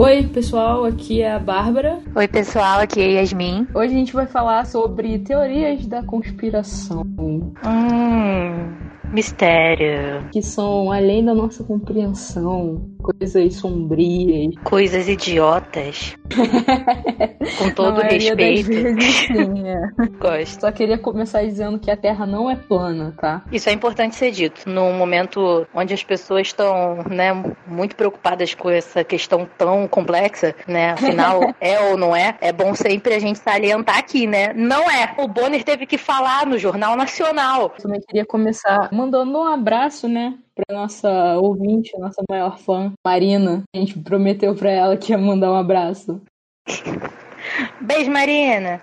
Oi, pessoal, aqui é a Bárbara. Oi, pessoal, aqui é a Yasmin. Hoje a gente vai falar sobre teorias da conspiração. Hum, mistério. Que são além da nossa compreensão, coisas sombrias. Coisas idiotas. Com todo respeito. Sim, é. Gosto. Só queria começar dizendo que a Terra não é plana, tá? Isso é importante ser dito. Num momento onde as pessoas estão, né, muito preocupadas com essa questão tão complexa, né? Afinal, é ou não é? É bom sempre a gente salientar aqui, né? Não é. O Bonner teve que falar no Jornal Nacional. Eu também queria começar mandando um abraço, né? Pra nossa ouvinte, nossa maior fã, Marina. A gente prometeu pra ela que ia mandar um abraço. Beijo, Marina.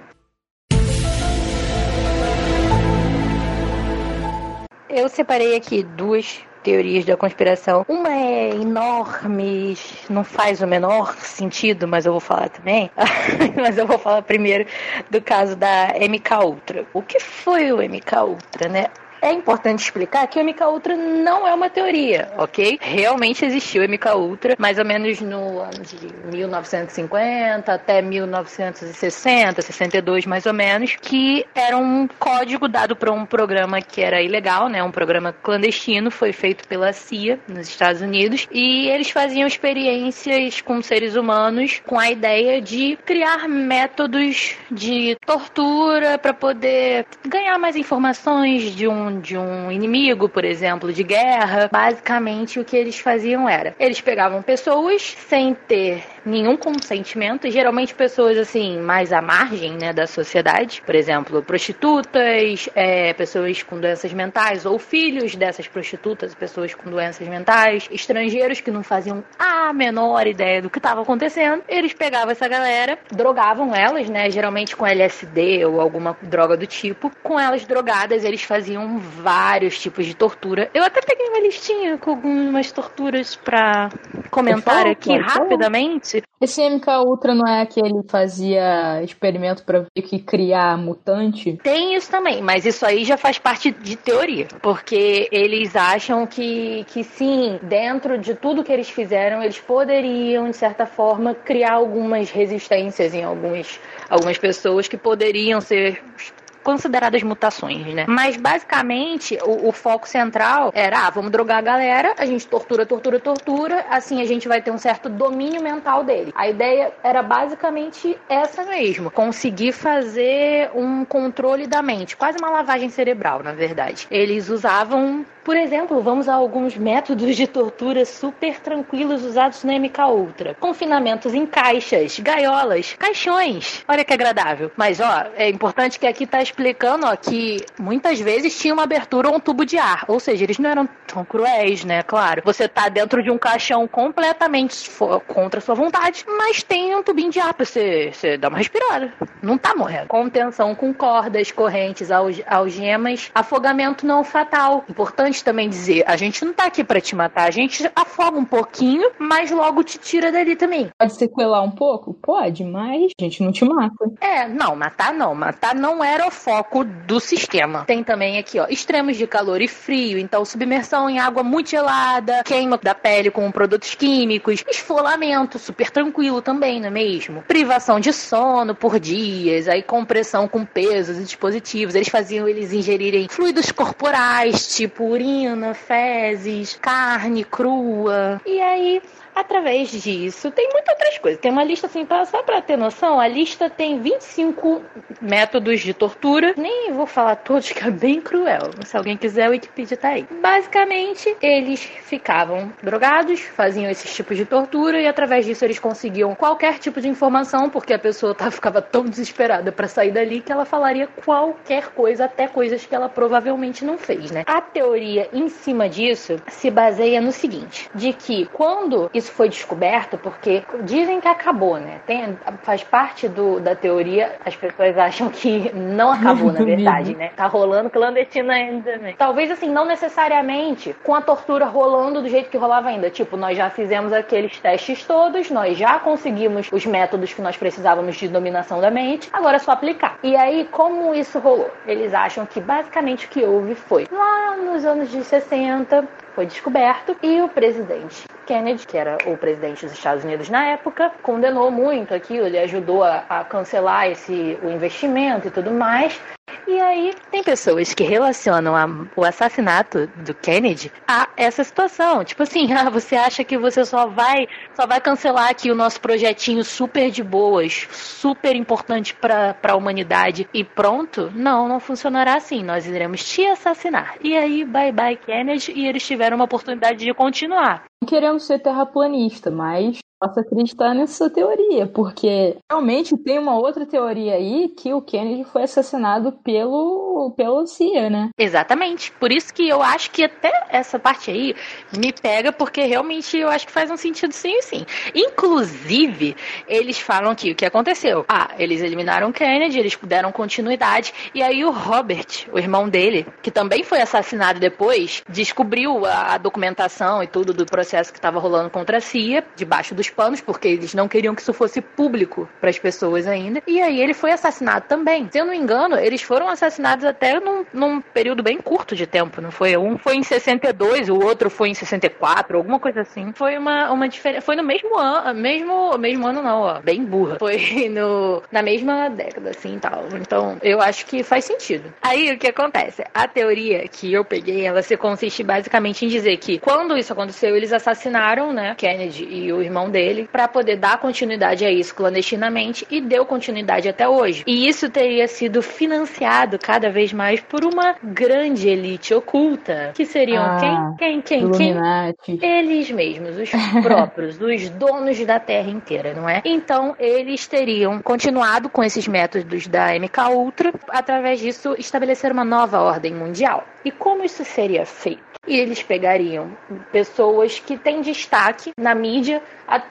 Eu separei aqui duas teorias da conspiração. Uma é enorme, não faz o menor sentido, mas eu vou falar também. mas eu vou falar primeiro do caso da MK Ultra. O que foi o MK Ultra, né? É importante explicar que o MK Ultra não é uma teoria, ok? Realmente existiu o MK Ultra, mais ou menos no ano de 1950 até 1960, 62 mais ou menos, que era um código dado para um programa que era ilegal, né? Um programa clandestino, foi feito pela CIA nos Estados Unidos, e eles faziam experiências com seres humanos com a ideia de criar métodos de tortura para poder ganhar mais informações de um de um inimigo, por exemplo, de guerra, basicamente o que eles faziam era: eles pegavam pessoas sem ter nenhum consentimento, e geralmente pessoas assim, mais à margem né, da sociedade, por exemplo, prostitutas, é, pessoas com doenças mentais, ou filhos dessas prostitutas, pessoas com doenças mentais, estrangeiros que não faziam a menor ideia do que estava acontecendo. Eles pegavam essa galera, drogavam elas, né? Geralmente com LSD ou alguma droga do tipo. Com elas drogadas, eles faziam vários tipos de tortura. Eu até peguei uma listinha com algumas torturas para comentar aqui rapidamente. Esse MK Ultra não é aquele que fazia experimento para ver que criar mutante? Tem isso também, mas isso aí já faz parte de teoria, porque eles acham que, que sim, dentro de tudo que eles fizeram, eles poderiam, de certa forma, criar algumas resistências em alguns, algumas pessoas que poderiam ser consideradas mutações, né? Mas basicamente o, o, foco central era, ah, vamos drogar a galera, a gente tortura, tortura, tortura, assim a gente vai ter um certo domínio mental dele. A ideia era basicamente essa mesmo, conseguir fazer um controle da mente, quase uma lavagem cerebral, na verdade. Eles usavam por exemplo, vamos a alguns métodos de tortura super tranquilos usados na MK Ultra. Confinamentos em caixas, gaiolas, caixões. Olha que agradável. Mas ó, é importante que aqui tá explicando ó, que muitas vezes tinha uma abertura ou um tubo de ar. Ou seja, eles não eram tão cruéis, né? Claro. Você tá dentro de um caixão completamente contra sua vontade, mas tem um tubinho de ar pra você, você dar uma respirada. Não tá morrendo. Contenção com cordas, correntes, algemas, afogamento não fatal. Importante importante também dizer, a gente não tá aqui para te matar, a gente afoga um pouquinho, mas logo te tira dali também. Pode sequelar um pouco? Pode, mas a gente não te mata. É, não, matar não. Matar não era o foco do sistema. Tem também aqui, ó, extremos de calor e frio, então submersão em água muito gelada, queima da pele com produtos químicos, esfolamento super tranquilo também, não é mesmo? Privação de sono por dias, aí compressão com pesos e dispositivos. Eles faziam eles ingerirem fluidos corporais, tipo urina urina, fezes, carne crua. E aí através disso. Tem muitas outras coisas. Tem uma lista assim, só para ter noção, a lista tem 25 métodos de tortura. Nem vou falar todos, que é bem cruel. Se alguém quiser, o Wikipedia tá aí. Basicamente, eles ficavam drogados, faziam esses tipos de tortura e através disso eles conseguiam qualquer tipo de informação, porque a pessoa tá, ficava tão desesperada para sair dali que ela falaria qualquer coisa, até coisas que ela provavelmente não fez, né? A teoria em cima disso se baseia no seguinte, de que quando isso isso foi descoberto porque dizem que acabou, né? Tem, faz parte do, da teoria, as pessoas acham que não acabou, na verdade, né? Tá rolando clandestino ainda. Né? Talvez, assim, não necessariamente com a tortura rolando do jeito que rolava ainda. Tipo, nós já fizemos aqueles testes todos, nós já conseguimos os métodos que nós precisávamos de dominação da mente, agora é só aplicar. E aí, como isso rolou? Eles acham que basicamente o que houve foi lá nos anos de 60, foi descoberto e o presidente Kennedy, que era o presidente dos Estados Unidos na época, condenou muito aquilo, ele ajudou a, a cancelar esse o investimento e tudo mais. E aí tem pessoas que relacionam a, o assassinato do Kennedy a essa situação. Tipo assim, ah, você acha que você só vai só vai cancelar aqui o nosso projetinho super de boas, super importante para a humanidade e pronto? Não, não funcionará assim. Nós iremos te assassinar. E aí, bye bye Kennedy e eles tiveram uma oportunidade de continuar. Não queremos ser terraplanista, mas acreditar nessa teoria, porque realmente tem uma outra teoria aí que o Kennedy foi assassinado pelo, pelo CIA, né? Exatamente. Por isso que eu acho que até essa parte aí me pega, porque realmente eu acho que faz um sentido sim sim. Inclusive, eles falam que o que aconteceu? Ah, eles eliminaram o Kennedy, eles deram continuidade, e aí o Robert, o irmão dele, que também foi assassinado depois, descobriu a documentação e tudo do processo que estava rolando contra a CIA, debaixo dos panos, porque eles não queriam que isso fosse público para as pessoas ainda. E aí ele foi assassinado também. Se eu não me engano, eles foram assassinados até num, num período bem curto de tempo, não foi? Um foi em 62, o outro foi em 64, alguma coisa assim. Foi uma, uma diferença. Foi no mesmo ano, mesmo, mesmo ano não, ó, bem burra. Foi no, na mesma década, assim tal. Então, eu acho que faz sentido. Aí o que acontece? A teoria que eu peguei, ela se consiste basicamente em dizer que quando isso aconteceu, eles assassinaram, né, Kennedy e o irmão dele para poder dar continuidade a isso clandestinamente e deu continuidade até hoje. E isso teria sido financiado cada vez mais por uma grande elite oculta, que seriam ah, quem, quem, quem, quem? Eles mesmos, os próprios, os donos da Terra inteira, não é? Então, eles teriam continuado com esses métodos da MK Ultra, através disso estabelecer uma nova ordem mundial. E como isso seria feito? E eles pegariam pessoas que têm destaque na mídia,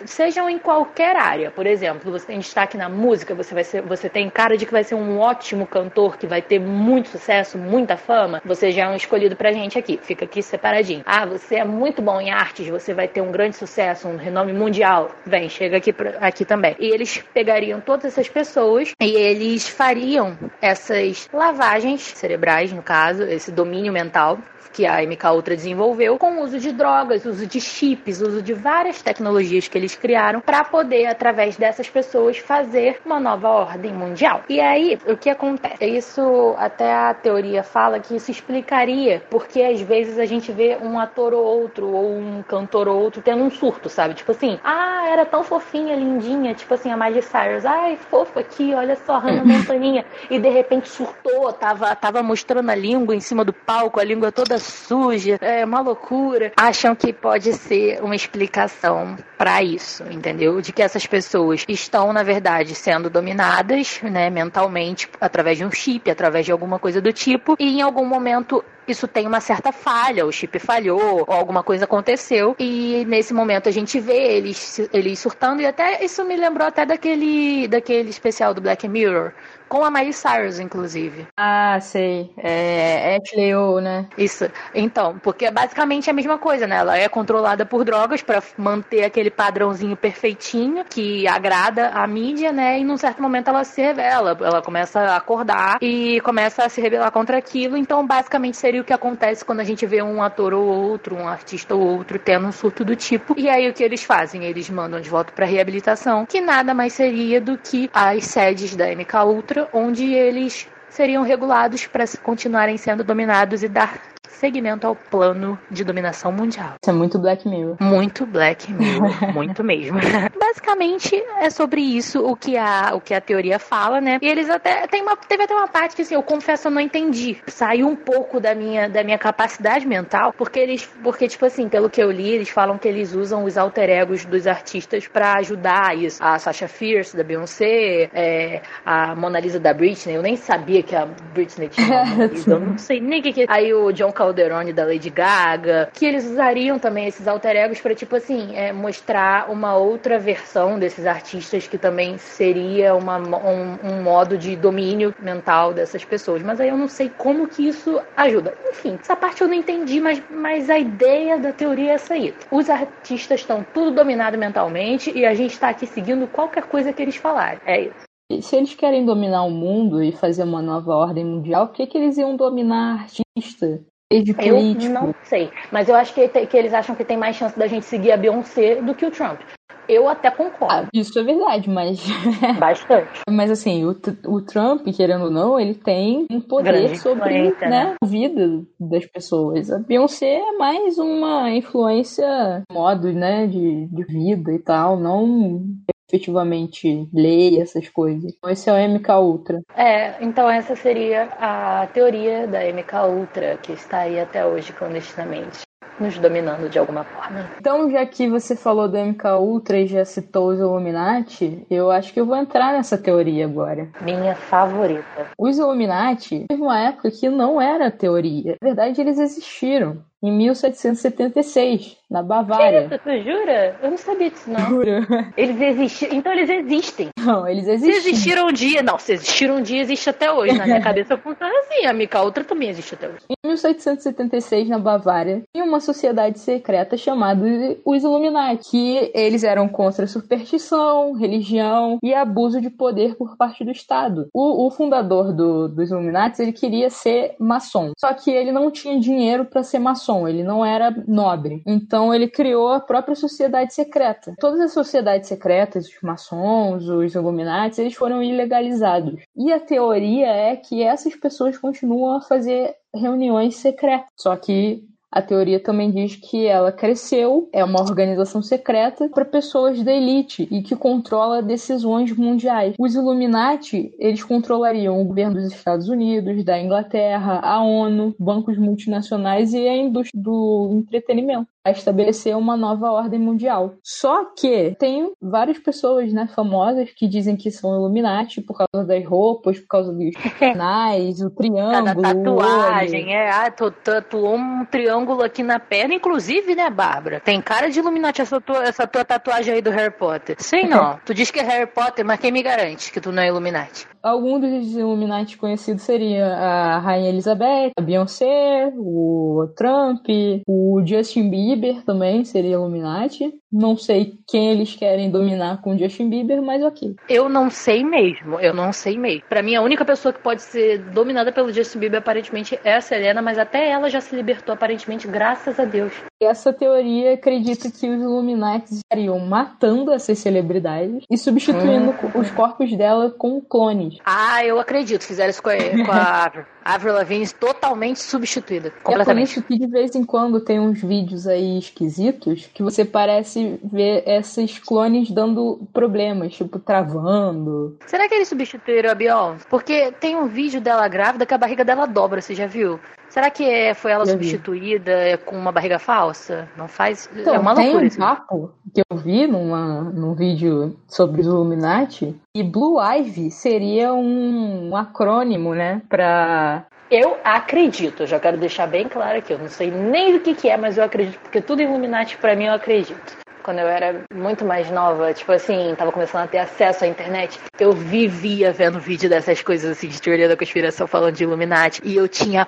sejam em qualquer área. Por exemplo, você tem destaque na música, você vai ser, você tem cara de que vai ser um ótimo cantor, que vai ter muito sucesso, muita fama. Você já é um escolhido pra gente aqui, fica aqui separadinho. Ah, você é muito bom em artes, você vai ter um grande sucesso, um renome mundial. Vem, chega aqui, aqui também. E eles pegariam todas essas pessoas e eles fariam essas lavagens cerebrais, no caso, esse domínio mental, que a MK Ultra desenvolveu com o uso de drogas, uso de chips, uso de várias tecnologias que eles criaram para poder, através dessas pessoas, fazer uma nova ordem mundial. E aí, o que acontece? Isso até a teoria fala que isso explicaria porque às vezes a gente vê um ator ou outro, ou um cantor ou outro tendo um surto, sabe? Tipo assim, ah, era tão fofinha, lindinha, tipo assim, a Miley Cyrus, ai, fofo aqui, olha só, Hannah Montaninha, e de repente surtou, tava, tava mostrando a língua em cima do palco, a língua toda suja, é uma loucura, acham que pode ser uma explicação para isso, entendeu? De que essas pessoas estão, na verdade, sendo dominadas, né, mentalmente, através de um chip, através de alguma coisa do tipo, e em algum momento isso tem uma certa falha, o chip falhou, ou alguma coisa aconteceu, e nesse momento a gente vê eles, eles surtando, e até isso me lembrou até daquele, daquele especial do Black Mirror, com a Miley Cyrus, inclusive. Ah, sei. É Ashley O, né? Isso. Então, porque é basicamente a mesma coisa, né? Ela é controlada por drogas para manter aquele padrãozinho perfeitinho que agrada a mídia, né? E num certo momento ela se revela, ela começa a acordar e começa a se rebelar contra aquilo. Então, basicamente seria o que acontece quando a gente vê um ator ou outro, um artista ou outro tendo um surto do tipo. E aí o que eles fazem? Eles mandam de volta para reabilitação, que nada mais seria do que as sedes da MK Ultra onde eles seriam regulados para continuarem sendo dominados e dar segmento ao plano de dominação mundial. Isso é muito Black Mirror. Muito Black Mirror, muito mesmo. Basicamente é sobre isso o que a o que a teoria fala, né? E eles até tem uma teve até uma parte que assim, eu confesso eu não entendi. Saiu um pouco da minha da minha capacidade mental, porque eles porque tipo assim, pelo que eu li, eles falam que eles usam os alter egos dos artistas para ajudar isso. A Sasha Fierce da Beyoncé, é, a Mona Lisa da Britney, eu nem sabia que a Britney tinha Mona Lisa, eu não sei nem o que, que Aí o John Calderone da Lady Gaga, que eles usariam também esses alter egos para tipo assim, é, mostrar uma outra versão desses artistas que também seria uma, um, um, modo de domínio mental dessas pessoas. Mas aí eu não sei como que isso ajuda. Enfim, essa parte eu não entendi, mas, mas a ideia da teoria é essa aí. Os artistas estão tudo dominado mentalmente e a gente está aqui seguindo qualquer coisa que eles falarem. É isso. E se eles querem dominar o mundo e fazer uma nova ordem mundial, por que, que eles iam dominar artista? Eu não sei, mas eu acho que, que eles acham que tem mais chance da gente seguir a Beyoncé do que o Trump. Eu até concordo. Ah, isso é verdade, mas. Bastante. mas assim, o, o Trump, querendo ou não, ele tem um poder Grande sobre né, né? a vida das pessoas. A Beyoncé é mais uma influência, modo, né, de, de vida e tal, não efetivamente lei, essas coisas. Então esse é o MK Ultra. É, então essa seria a teoria da MK Ultra, que está aí até hoje clandestinamente nos dominando de alguma forma. Então, já que você falou do MK Ultra e já citou os Illuminati, eu acho que eu vou entrar nessa teoria agora. Minha favorita. Os Illuminati teve uma época que não era teoria. Na verdade, eles existiram em 1776, na Bavária. Que tu jura? Eu não sabia disso, não. Juro. Eles existiram. Então eles existem. Não, eles existem. Se existiram um dia. Não, se existiram um dia, existe até hoje. Na minha cabeça funciona assim. A Mica Outra também existe até hoje. Em 1776, na Bavária, tinha uma sociedade secreta chamada os Illuminati, que eles eram contra superstição, religião e abuso de poder por parte do Estado. O, o fundador do, dos Illuminati, ele queria ser maçom. Só que ele não tinha dinheiro para ser maçom maçom, ele não era nobre. Então ele criou a própria sociedade secreta. Todas as sociedades secretas, os maçons, os Illuminati, eles foram ilegalizados. E a teoria é que essas pessoas continuam a fazer reuniões secretas. Só que a teoria também diz que ela cresceu, é uma organização secreta para pessoas da elite e que controla decisões mundiais. Os Illuminati, eles controlariam o governo dos Estados Unidos, da Inglaterra, a ONU, bancos multinacionais e a indústria do entretenimento a estabelecer uma nova ordem mundial. Só que tem várias pessoas, né, famosas que dizem que são Illuminati por causa das roupas, por causa dos sinais, o triângulo. Cada tatuagem, é, ah, tu tatuou um triângulo aqui na perna, inclusive, né, Bárbara? Tem cara de Illuminati essa tua, essa tua tatuagem aí do Harry Potter. Sei não. tu diz que é Harry Potter, mas quem me garante que tu não é Illuminati? Alguns dos Illuminati conhecidos seria a Rainha Elizabeth, a Beyoncé, o Trump, o Justin Bieber também seria Illuminati. Não sei quem eles querem dominar com o Justin Bieber, mas ok. Eu não sei mesmo, eu não sei mesmo. Para mim, a única pessoa que pode ser dominada pelo Justin Bieber aparentemente é a Selena, mas até ela já se libertou aparentemente, graças a Deus. Essa teoria acredita que os Illuminati estariam matando essas celebridades e substituindo hum. os corpos dela com clones. Ah, eu acredito. Fizeram isso com a, com a Avril Lavigne totalmente substituída. Completamente. É por isso que de vez em quando tem uns vídeos aí esquisitos que você parece ver esses clones dando problemas, tipo, travando. Será que eles substituíram a Beyoncé? Porque tem um vídeo dela grávida que a barriga dela dobra, você já viu? Será que é, foi ela substituída com uma barriga falsa? Não faz. Então, é uma tem loucura. um papo que eu vi numa, num vídeo sobre os Illuminati e Blue Ivy seria um, um acrônimo, né? Pra eu acredito, eu já quero deixar bem claro aqui, eu não sei nem o que, que é, mas eu acredito, porque tudo Illuminati para mim eu acredito. Quando eu era muito mais nova, tipo assim, tava começando a ter acesso à internet, eu vivia vendo vídeo dessas coisas assim de teoria da conspiração falando de Illuminati e eu tinha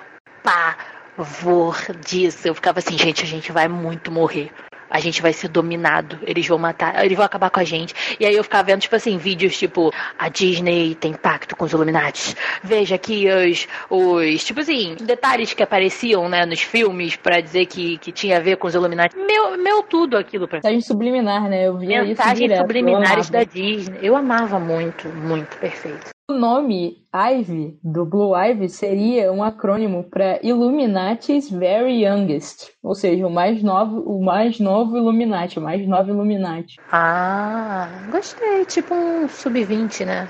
pavor disso. Eu ficava assim, gente, a gente vai muito morrer. A gente vai ser dominado, eles vão matar, eles vão acabar com a gente. E aí eu ficava vendo, tipo assim, vídeos tipo, a Disney tem pacto com os Illuminati. Veja aqui os, os tipo assim, detalhes que apareciam, né, nos filmes para dizer que, que tinha a ver com os Illuminati. Meu, meu tudo aquilo pra Mensagem subliminar, né? Eu via Mensagens isso direto, subliminares da Disney. Eu amava muito, muito perfeito. O nome Ivy, do Blue Ivy, seria um acrônimo para Illuminati's Very Youngest, ou seja, o mais novo, o mais novo Illuminati, o mais novo Illuminati. Ah, gostei, tipo um sub-20, né?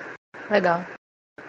Legal.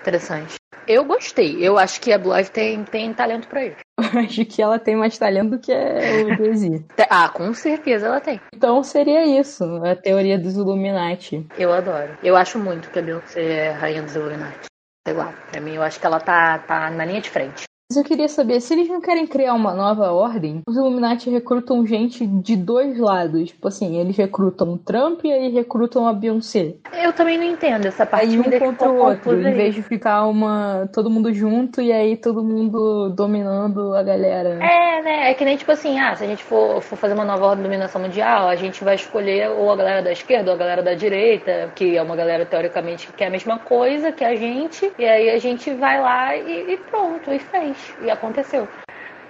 Interessante. Eu gostei. Eu acho que a Blue Ivy tem, tem talento para isso. acho que ela tem mais talento do que o Daisy. ah, com certeza ela tem. Então seria isso, a teoria dos Illuminati. Eu adoro. Eu acho muito que a Beyoncé é rainha dos Illuminati. Sei lá, pra mim eu acho que ela tá, tá na linha de frente. Mas eu queria saber, se eles não querem criar uma nova ordem, os Illuminati recrutam gente de dois lados. Tipo assim, eles recrutam o Trump e aí recrutam a Beyoncé. Eu também não entendo essa parte. Aí um contra o outro, em vez de ficar uma todo mundo junto e aí todo mundo dominando a galera. É, né? É que nem tipo assim, ah, se a gente for, for fazer uma nova ordem de dominação mundial, a gente vai escolher ou a galera da esquerda ou a galera da direita, que é uma galera teoricamente que é a mesma coisa que a gente, e aí a gente vai lá e, e pronto, e fez e aconteceu.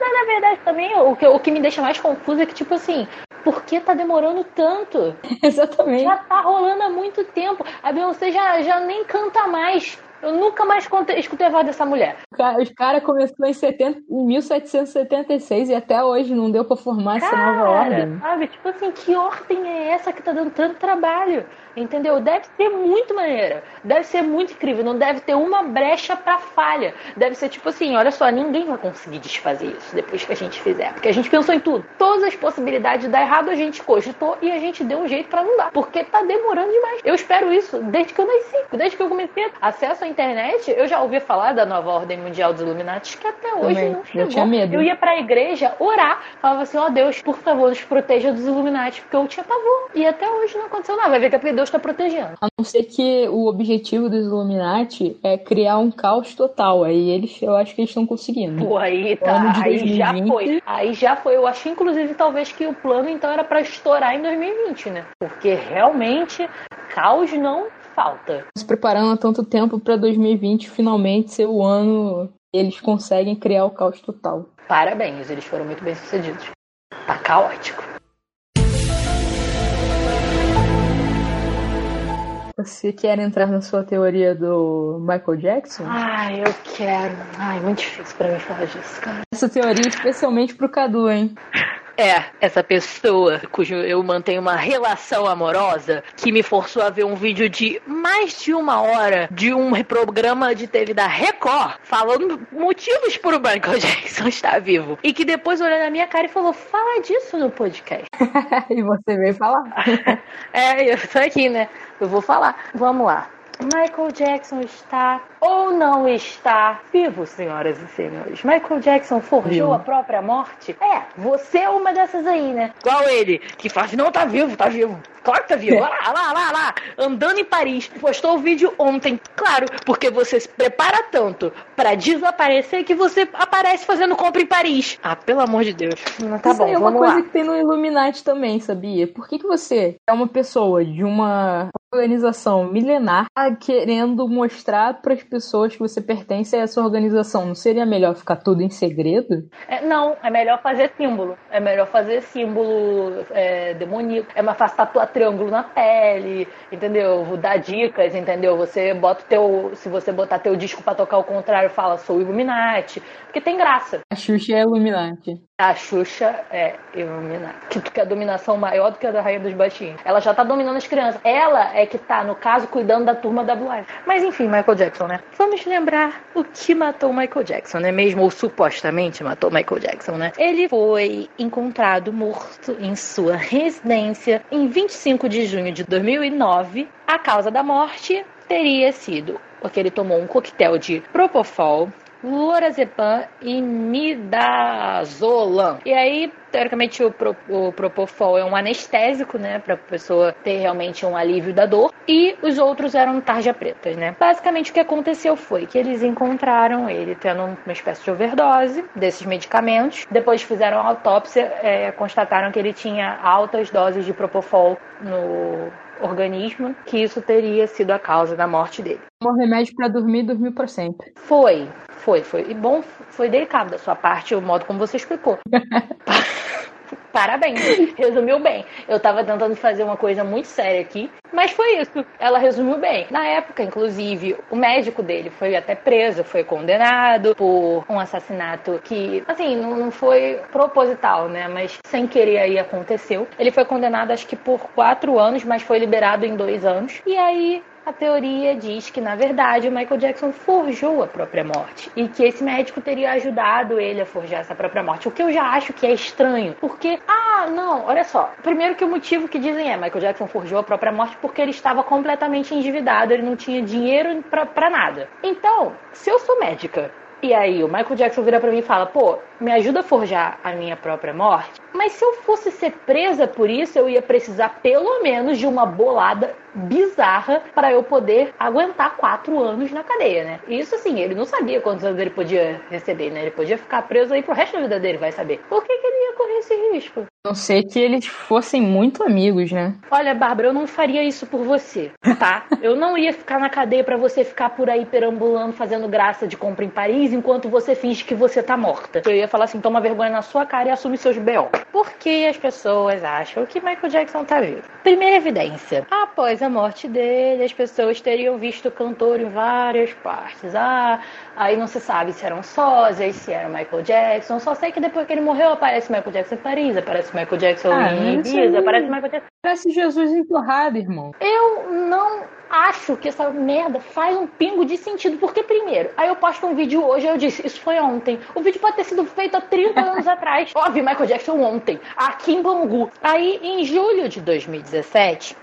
na verdade, também, o que, o que me deixa mais confuso é que, tipo assim, por que tá demorando tanto? Exatamente. Já tá rolando há muito tempo. A Beyoncé já, já nem canta mais. Eu nunca mais escutei a voz dessa mulher. Os caras começou em, 70, em 1776 e até hoje não deu pra formar cara, essa nova ordem. Sabe? Tipo assim, que ordem é essa que tá dando tanto trabalho? Entendeu? Deve ser muito maneira. Deve ser muito incrível. Não deve ter uma brecha para falha. Deve ser tipo assim: olha só, ninguém vai conseguir desfazer isso depois que a gente fizer. Porque a gente pensou em tudo. Todas as possibilidades de dar errado a gente cogitou e a gente deu um jeito para não dar. Porque tá demorando demais. Eu espero isso desde que eu nasci. Desde que eu comecei acesso à internet, eu já ouvi falar da nova ordem mundial dos Illuminati que até hoje Também. não chegou. Eu tinha medo. Eu ia pra igreja orar. Falava assim: ó oh, Deus, por favor, nos proteja dos Illuminati. Porque eu tinha pavor. E até hoje não aconteceu nada. Vai ver que é porque Deus está protegendo. A não ser que o objetivo dos Illuminati é criar um caos total. Aí eles, eu acho que eles estão conseguindo. Pô, aí tá. Aí já foi. Aí já foi. Eu acho, inclusive, talvez que o plano então era para estourar em 2020, né? Porque realmente caos não falta. Se preparando há tanto tempo para 2020 finalmente ser o ano eles conseguem criar o caos total. Parabéns, eles foram muito bem sucedidos. Tá caótico. Você quer entrar na sua teoria do Michael Jackson? Ai, eu quero. Ai, muito difícil pra mim falar disso, cara. Essa teoria é especialmente pro Cadu, hein? É, essa pessoa cujo eu mantenho uma relação amorosa que me forçou a ver um vídeo de mais de uma hora de um programa de TV da Record falando motivos por o Michael Jackson estar vivo. E que depois olhou na minha cara e falou: fala disso no podcast. e você veio falar. é, eu tô aqui, né? Eu vou falar. Vamos lá. Michael Jackson está ou não está vivo, senhoras e senhores. Michael Jackson forjou a própria morte? É, você é uma dessas aí, né? Igual ele, que faz, não, tá vivo, tá vivo. Claro que tá vivo. Olha lá, lá, lá, lá. Andando em Paris. Postou o vídeo ontem. Claro, porque você se prepara tanto para desaparecer que você aparece fazendo compra em Paris. Ah, pelo amor de Deus. Não, tá Isso bom, aí é uma coisa lá. que tem no Illuminati também, sabia? Por que, que você é uma pessoa de uma organização milenar tá querendo mostrar para as pessoas que você pertence a essa organização. Não seria melhor ficar tudo em segredo? É, não, é melhor fazer símbolo. É melhor fazer símbolo é, demoníaco. É mais fácil tatuar triângulo na pele, entendeu? Dar dicas, entendeu? Você bota teu. Se você botar teu disco para tocar ao contrário, fala sou Illuminati. Porque tem graça. A Xuxa é Illuminati. A Xuxa é Illuminati. Que tu quer dominação maior do que a da Rainha dos Baixinhos. Ela já tá dominando as crianças. Ela é que tá, no caso, cuidando da turma da Blue Mas enfim, Michael Jackson, né? Vamos lembrar o que matou Michael Jackson, né? Mesmo, ou supostamente matou Michael Jackson, né? Ele foi encontrado morto em sua residência em 25 de junho de 2009. A causa da morte teria sido porque ele tomou um coquetel de Propofol, lorazepam e midazolam. E aí, teoricamente, o, pro, o Propofol é um anestésico, né, para a pessoa ter realmente um alívio da dor. E os outros eram tarja pretas, né. Basicamente, o que aconteceu foi que eles encontraram ele tendo uma espécie de overdose desses medicamentos. Depois fizeram a autópsia, é, constataram que ele tinha altas doses de Propofol no organismo, que isso teria sido a causa da morte dele. Um remédio para dormir, dormiu para sempre. Foi, foi, foi. E bom, foi delicado da sua parte o modo como você explicou. Parabéns, resumiu bem. Eu tava tentando fazer uma coisa muito séria aqui, mas foi isso. Ela resumiu bem. Na época, inclusive, o médico dele foi até preso, foi condenado por um assassinato que, assim, não foi proposital, né? Mas sem querer aí aconteceu. Ele foi condenado, acho que por quatro anos, mas foi liberado em dois anos. E aí a teoria diz que, na verdade, o Michael Jackson forjou a própria morte e que esse médico teria ajudado ele a forjar essa própria morte. O que eu já acho que é estranho, porque, ah, não, olha só. Primeiro que o motivo que dizem é Michael Jackson forjou a própria morte porque ele estava completamente endividado, ele não tinha dinheiro para nada. Então, se eu sou médica e aí o Michael Jackson vira para mim e fala: "Pô, me ajuda a forjar a minha própria morte". Mas se eu fosse ser presa por isso, eu ia precisar pelo menos de uma bolada bizarra para eu poder aguentar quatro anos na cadeia, né? Isso assim, ele não sabia quantos anos ele podia receber, né? Ele podia ficar preso aí pro resto da vida dele, vai saber. Por que, que ele ia correr esse risco? Não sei que eles fossem muito amigos, né? Olha, Bárbara, eu não faria isso por você, tá? eu não ia ficar na cadeia para você ficar por aí perambulando, fazendo graça de compra em Paris, enquanto você finge que você tá morta. Eu ia falar assim, toma vergonha na sua cara e assume seus B.O. Por que as pessoas acham que Michael Jackson tá vivo? Primeira evidência. Após a morte dele, as pessoas teriam visto o cantor em várias partes. Ah, aí não se sabe se eram sósias, se era Michael Jackson. Só sei que depois que ele morreu, aparece Michael Jackson em Paris, aparece Michael Jackson ah, em Ibiza, aparece Michael Jackson... Parece Jesus empurrado, irmão. Eu não acho que essa merda faz um pingo de sentido. Porque, primeiro, aí eu posto um vídeo hoje eu disse, isso foi ontem. O vídeo pode ter sido feito há 30 anos atrás. Óbvio, Michael Jackson ontem, aqui em Bangu. Aí, em julho de 2017,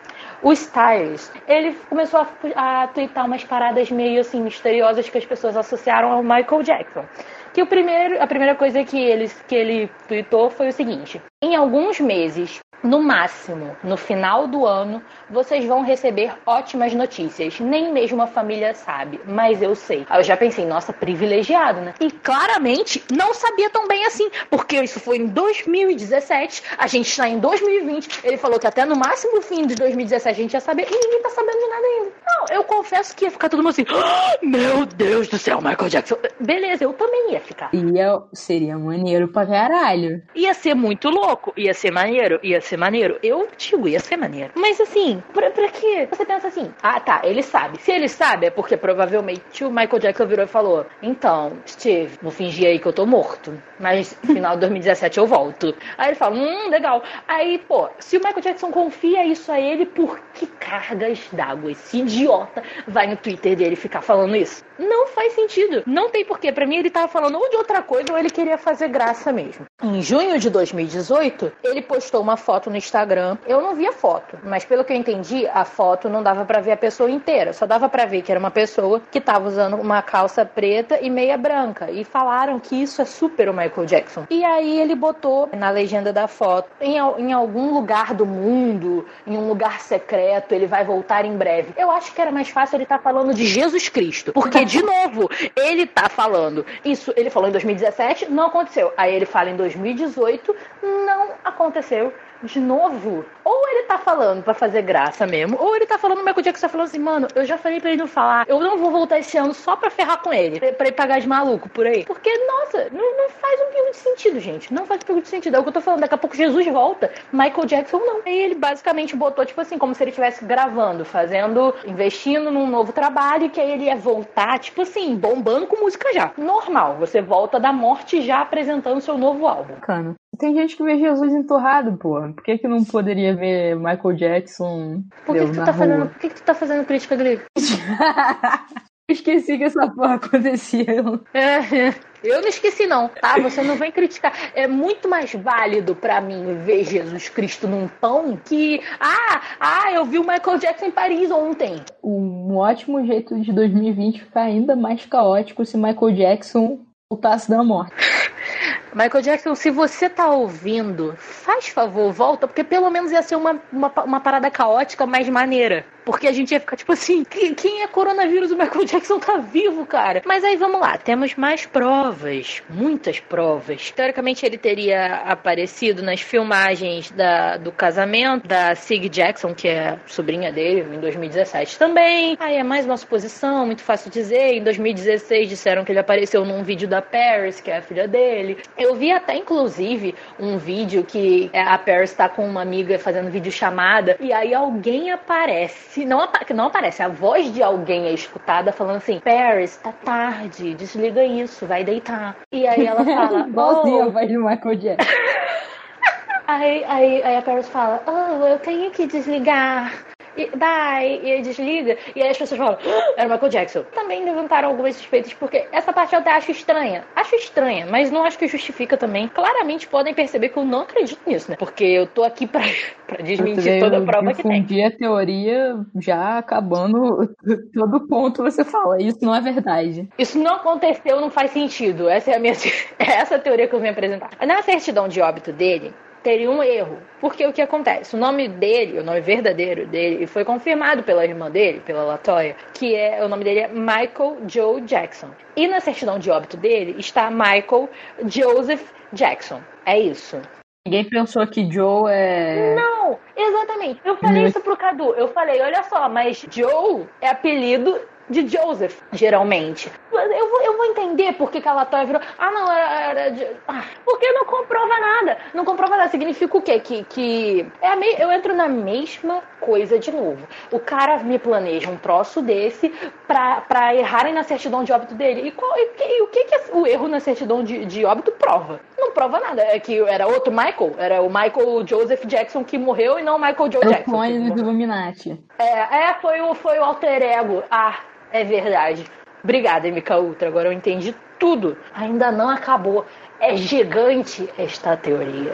o Styles, ele começou a, a twittar umas paradas meio assim misteriosas que as pessoas associaram ao Michael Jackson. Que o primeiro, a primeira coisa que ele, que ele tweetou foi o seguinte: em alguns meses, no máximo, no final do ano, vocês vão receber ótimas notícias. Nem mesmo a família sabe, mas eu sei. Aí eu já pensei, nossa, privilegiado, né? E claramente não sabia tão bem assim, porque isso foi em 2017, a gente está em 2020. Ele falou que até no máximo fim de 2017 a gente ia saber e ninguém tá sabendo de nada ainda. Não, eu confesso que ia ficar todo mundo assim, oh, meu Deus do céu, Michael Jackson. Beleza, eu também ia ficar. Ia, seria maneiro pra caralho. Ia ser muito louco, ia ser maneiro, ia ser ser maneiro? Eu digo, ia ser maneiro. Mas assim, pra, pra quê? Você pensa assim, ah tá, ele sabe. Se ele sabe, é porque provavelmente o Michael Jackson virou e falou: Então, Steve, vou fingir aí que eu tô morto. Mas no final de 2017 eu volto. Aí ele fala, hum, legal. Aí, pô, se o Michael Jackson confia isso a ele, por que cargas d'água esse idiota vai no Twitter dele ficar falando isso? Não faz sentido. Não tem porquê. Pra mim, ele tava falando ou de outra coisa ou ele queria fazer graça mesmo. Em junho de 2018, ele postou uma foto no Instagram. Eu não vi a foto, mas pelo que eu entendi, a foto não dava para ver a pessoa inteira. Só dava para ver que era uma pessoa que tava usando uma calça preta e meia branca. E falaram que isso é super o Michael Jackson. E aí ele botou na legenda da foto, em, em algum lugar do mundo, em um lugar secreto, ele vai voltar em breve. Eu acho que era mais fácil ele estar tá falando de Jesus Cristo. Porque de novo, ele tá falando. Isso ele falou em 2017, não aconteceu. Aí ele fala em 2018, não aconteceu de novo. Ou ele tá falando para fazer graça mesmo, ou ele tá falando o Michael Jackson tá falando assim, mano, eu já falei pra ele não falar, eu não vou voltar esse ano só pra ferrar com ele, pra, ele pagar de maluco por aí. Porque, nossa, não, não faz um pingo de sentido, gente. Não faz um pingo de sentido. É o que eu tô falando, daqui a pouco Jesus volta, Michael Jackson não. E ele basicamente botou, tipo assim, como se ele estivesse gravando, fazendo, investindo num novo trabalho, que aí ele ia voltar, tipo assim, bombando com música já. Normal, você volta da morte já apresentando seu novo álbum. Bacana. Tem gente que vê Jesus entorrado, pô. Por que, que não poderia ver Michael Jackson? Por que, que tu tá fazendo, por que, que tu tá fazendo crítica grega? Esqueci que essa porra acontecia. É, eu não esqueci não, tá? Você não vem criticar. É muito mais válido para mim ver Jesus Cristo num pão que ah, ah, eu vi o Michael Jackson em Paris ontem. Um ótimo jeito de 2020 ficar ainda mais caótico se Michael Jackson voltasse da morte. Michael Jackson, se você tá ouvindo, faz favor, volta, porque pelo menos ia ser uma, uma, uma parada caótica mais maneira. Porque a gente ia ficar tipo assim, quem é coronavírus? O Michael Jackson tá vivo, cara. Mas aí vamos lá, temos mais provas, muitas provas. Teoricamente ele teria aparecido nas filmagens da, do casamento da Sig Jackson, que é sobrinha dele, em 2017 também. Aí é mais uma suposição, muito fácil dizer. Em 2016 disseram que ele apareceu num vídeo da Paris, que é a filha dele. Eu vi até, inclusive, um vídeo que a Paris tá com uma amiga fazendo vídeo chamada e aí alguém aparece não, não aparece, a voz de alguém é escutada falando assim: Paris, tá tarde, desliga isso, vai deitar. E aí ela fala: Igualzinho oh. a voz do Michael Jackson. aí, aí, aí a Paris fala: Oh, eu tenho que desligar e bye, e aí desliga, e aí as pessoas falam, ah, era o Michael Jackson. Também levantaram algumas suspeitas, porque essa parte eu até acho estranha. Acho estranha, mas não acho que justifica também. Claramente podem perceber que eu não acredito nisso, né? Porque eu tô aqui pra, pra desmentir toda a prova que tem. a teoria já acabando todo ponto você fala, isso não é verdade. Isso não aconteceu, não faz sentido. Essa é a minha é essa a teoria que eu vim apresentar. Na certidão de óbito dele, teria um erro. Porque o que acontece? O nome dele, o nome verdadeiro dele, foi confirmado pela irmã dele, pela Latoya, que é o nome dele é Michael Joe Jackson. E na certidão de óbito dele está Michael Joseph Jackson. É isso. Ninguém pensou que Joe é. Não, exatamente. Eu falei isso pro Cadu. Eu falei, olha só, mas Joe é apelido de Joseph, geralmente. Eu vou, eu vou entender por que, que a Latoya virou. Ah, não, era. era de... ah, porque não comprova nada. Não comprova nada. Significa o quê? Que, que é a me... eu entro na mesma coisa de novo. O cara me planeja um troço desse pra, pra errarem na certidão de óbito dele. E, qual, e, e o que, que o erro na certidão de, de óbito prova? Não prova nada. É que era outro Michael. Era o Michael Joseph Jackson que morreu e não o Michael Joe é Jackson. O clone do Illuminati. É, é foi, o, foi o alter ego. Ah, é verdade. Obrigada, MK Ultra. Agora eu entendi tudo. Ainda não acabou. É gigante esta teoria.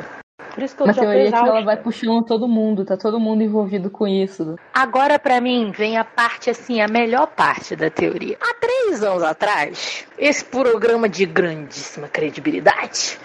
Por isso que eu Uma teoria que ela vai puxando todo mundo, tá todo mundo envolvido com isso. Agora, para mim, vem a parte assim, a melhor parte da teoria. Há três anos atrás, esse programa de grandíssima credibilidade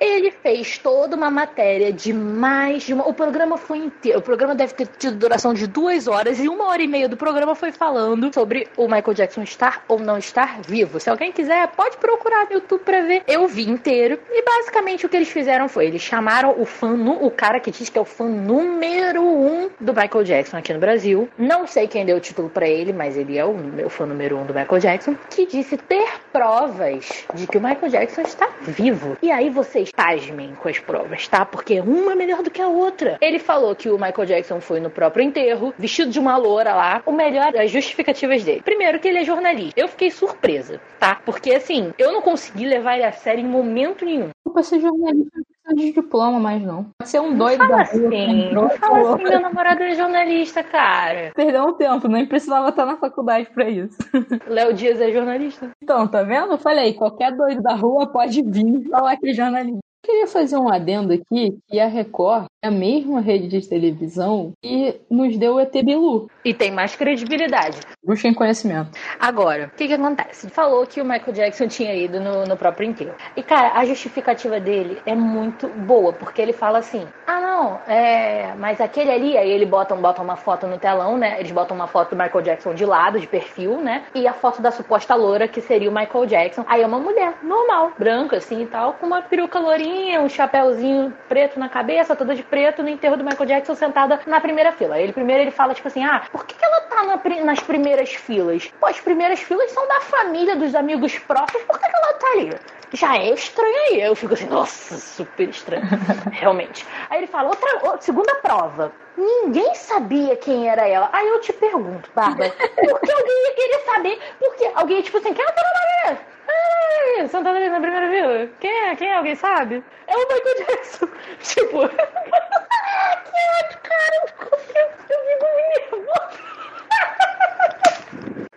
ele fez toda uma matéria de mais de uma. O programa foi inteiro. O programa deve ter tido duração de duas horas e uma hora e meia do programa foi falando sobre o Michael Jackson estar ou não estar vivo. Se alguém quiser, pode procurar no YouTube pra ver. Eu vi inteiro. E basicamente o que eles fizeram foi: eles chamaram o fã, o cara que diz que é o fã número um do Michael Jackson aqui no Brasil. Não sei quem deu o título para ele, mas ele é o meu fã número um do Michael Jackson. Que disse ter provas de que o Michael Jackson está vivo. E aí vocês pasmem com as provas, tá? Porque uma é melhor do que a outra. Ele falou que o Michael Jackson foi no próprio enterro, vestido de uma loura lá. O melhor, as justificativas dele. Primeiro, que ele é jornalista. Eu fiquei surpresa, tá? Porque assim, eu não consegui levar ele a sério em momento nenhum. Pra ser jornalista de diploma mais, não. Pode ser um doido Fala da assim, não fala assim, meu namorado é jornalista, cara. Perdeu um tempo, nem precisava estar na faculdade pra isso. Léo Dias é jornalista. Então, tá vendo? Eu falei, qualquer doido da rua pode vir falar que é jornalista. Eu queria fazer um adendo aqui que a Record é a mesma rede de televisão que nos deu o ET Bilu. E tem mais credibilidade. Busquem conhecimento. Agora, o que que acontece? Falou que o Michael Jackson tinha ido no, no próprio enterro. E, cara, a justificativa dele é muito boa, porque ele fala assim, ah, não, é... Mas aquele ali, aí ele bota, bota uma foto no telão, né? Eles botam uma foto do Michael Jackson de lado, de perfil, né? E a foto da suposta loura, que seria o Michael Jackson. Aí é uma mulher, normal, branca, assim e tal, com uma peruca lourinha, um chapéuzinho preto na cabeça, toda de preto, no enterro do Michael Jackson, sentada na primeira fila. Ele primeiro ele fala, tipo assim, ah, por que, que ela tá na nas primeiras filas? Pô, as primeiras filas são da família, dos amigos próximos, por que, que ela tá ali? Já é estranho aí. Eu fico assim, nossa, super estranho. Realmente. Aí ele fala, outra, outra- segunda prova. Ninguém sabia quem era ela. Aí eu te pergunto, Bárbara, por que alguém ia querer saber? Por que alguém, tipo assim, quem é aquela Maria? Ah, sentada ali na primeira fila. Quem é? Quem é? Alguém sabe? É o Michael Jackson. Tipo, que ódio, cara. Eu fico, eu fico muito nervosa.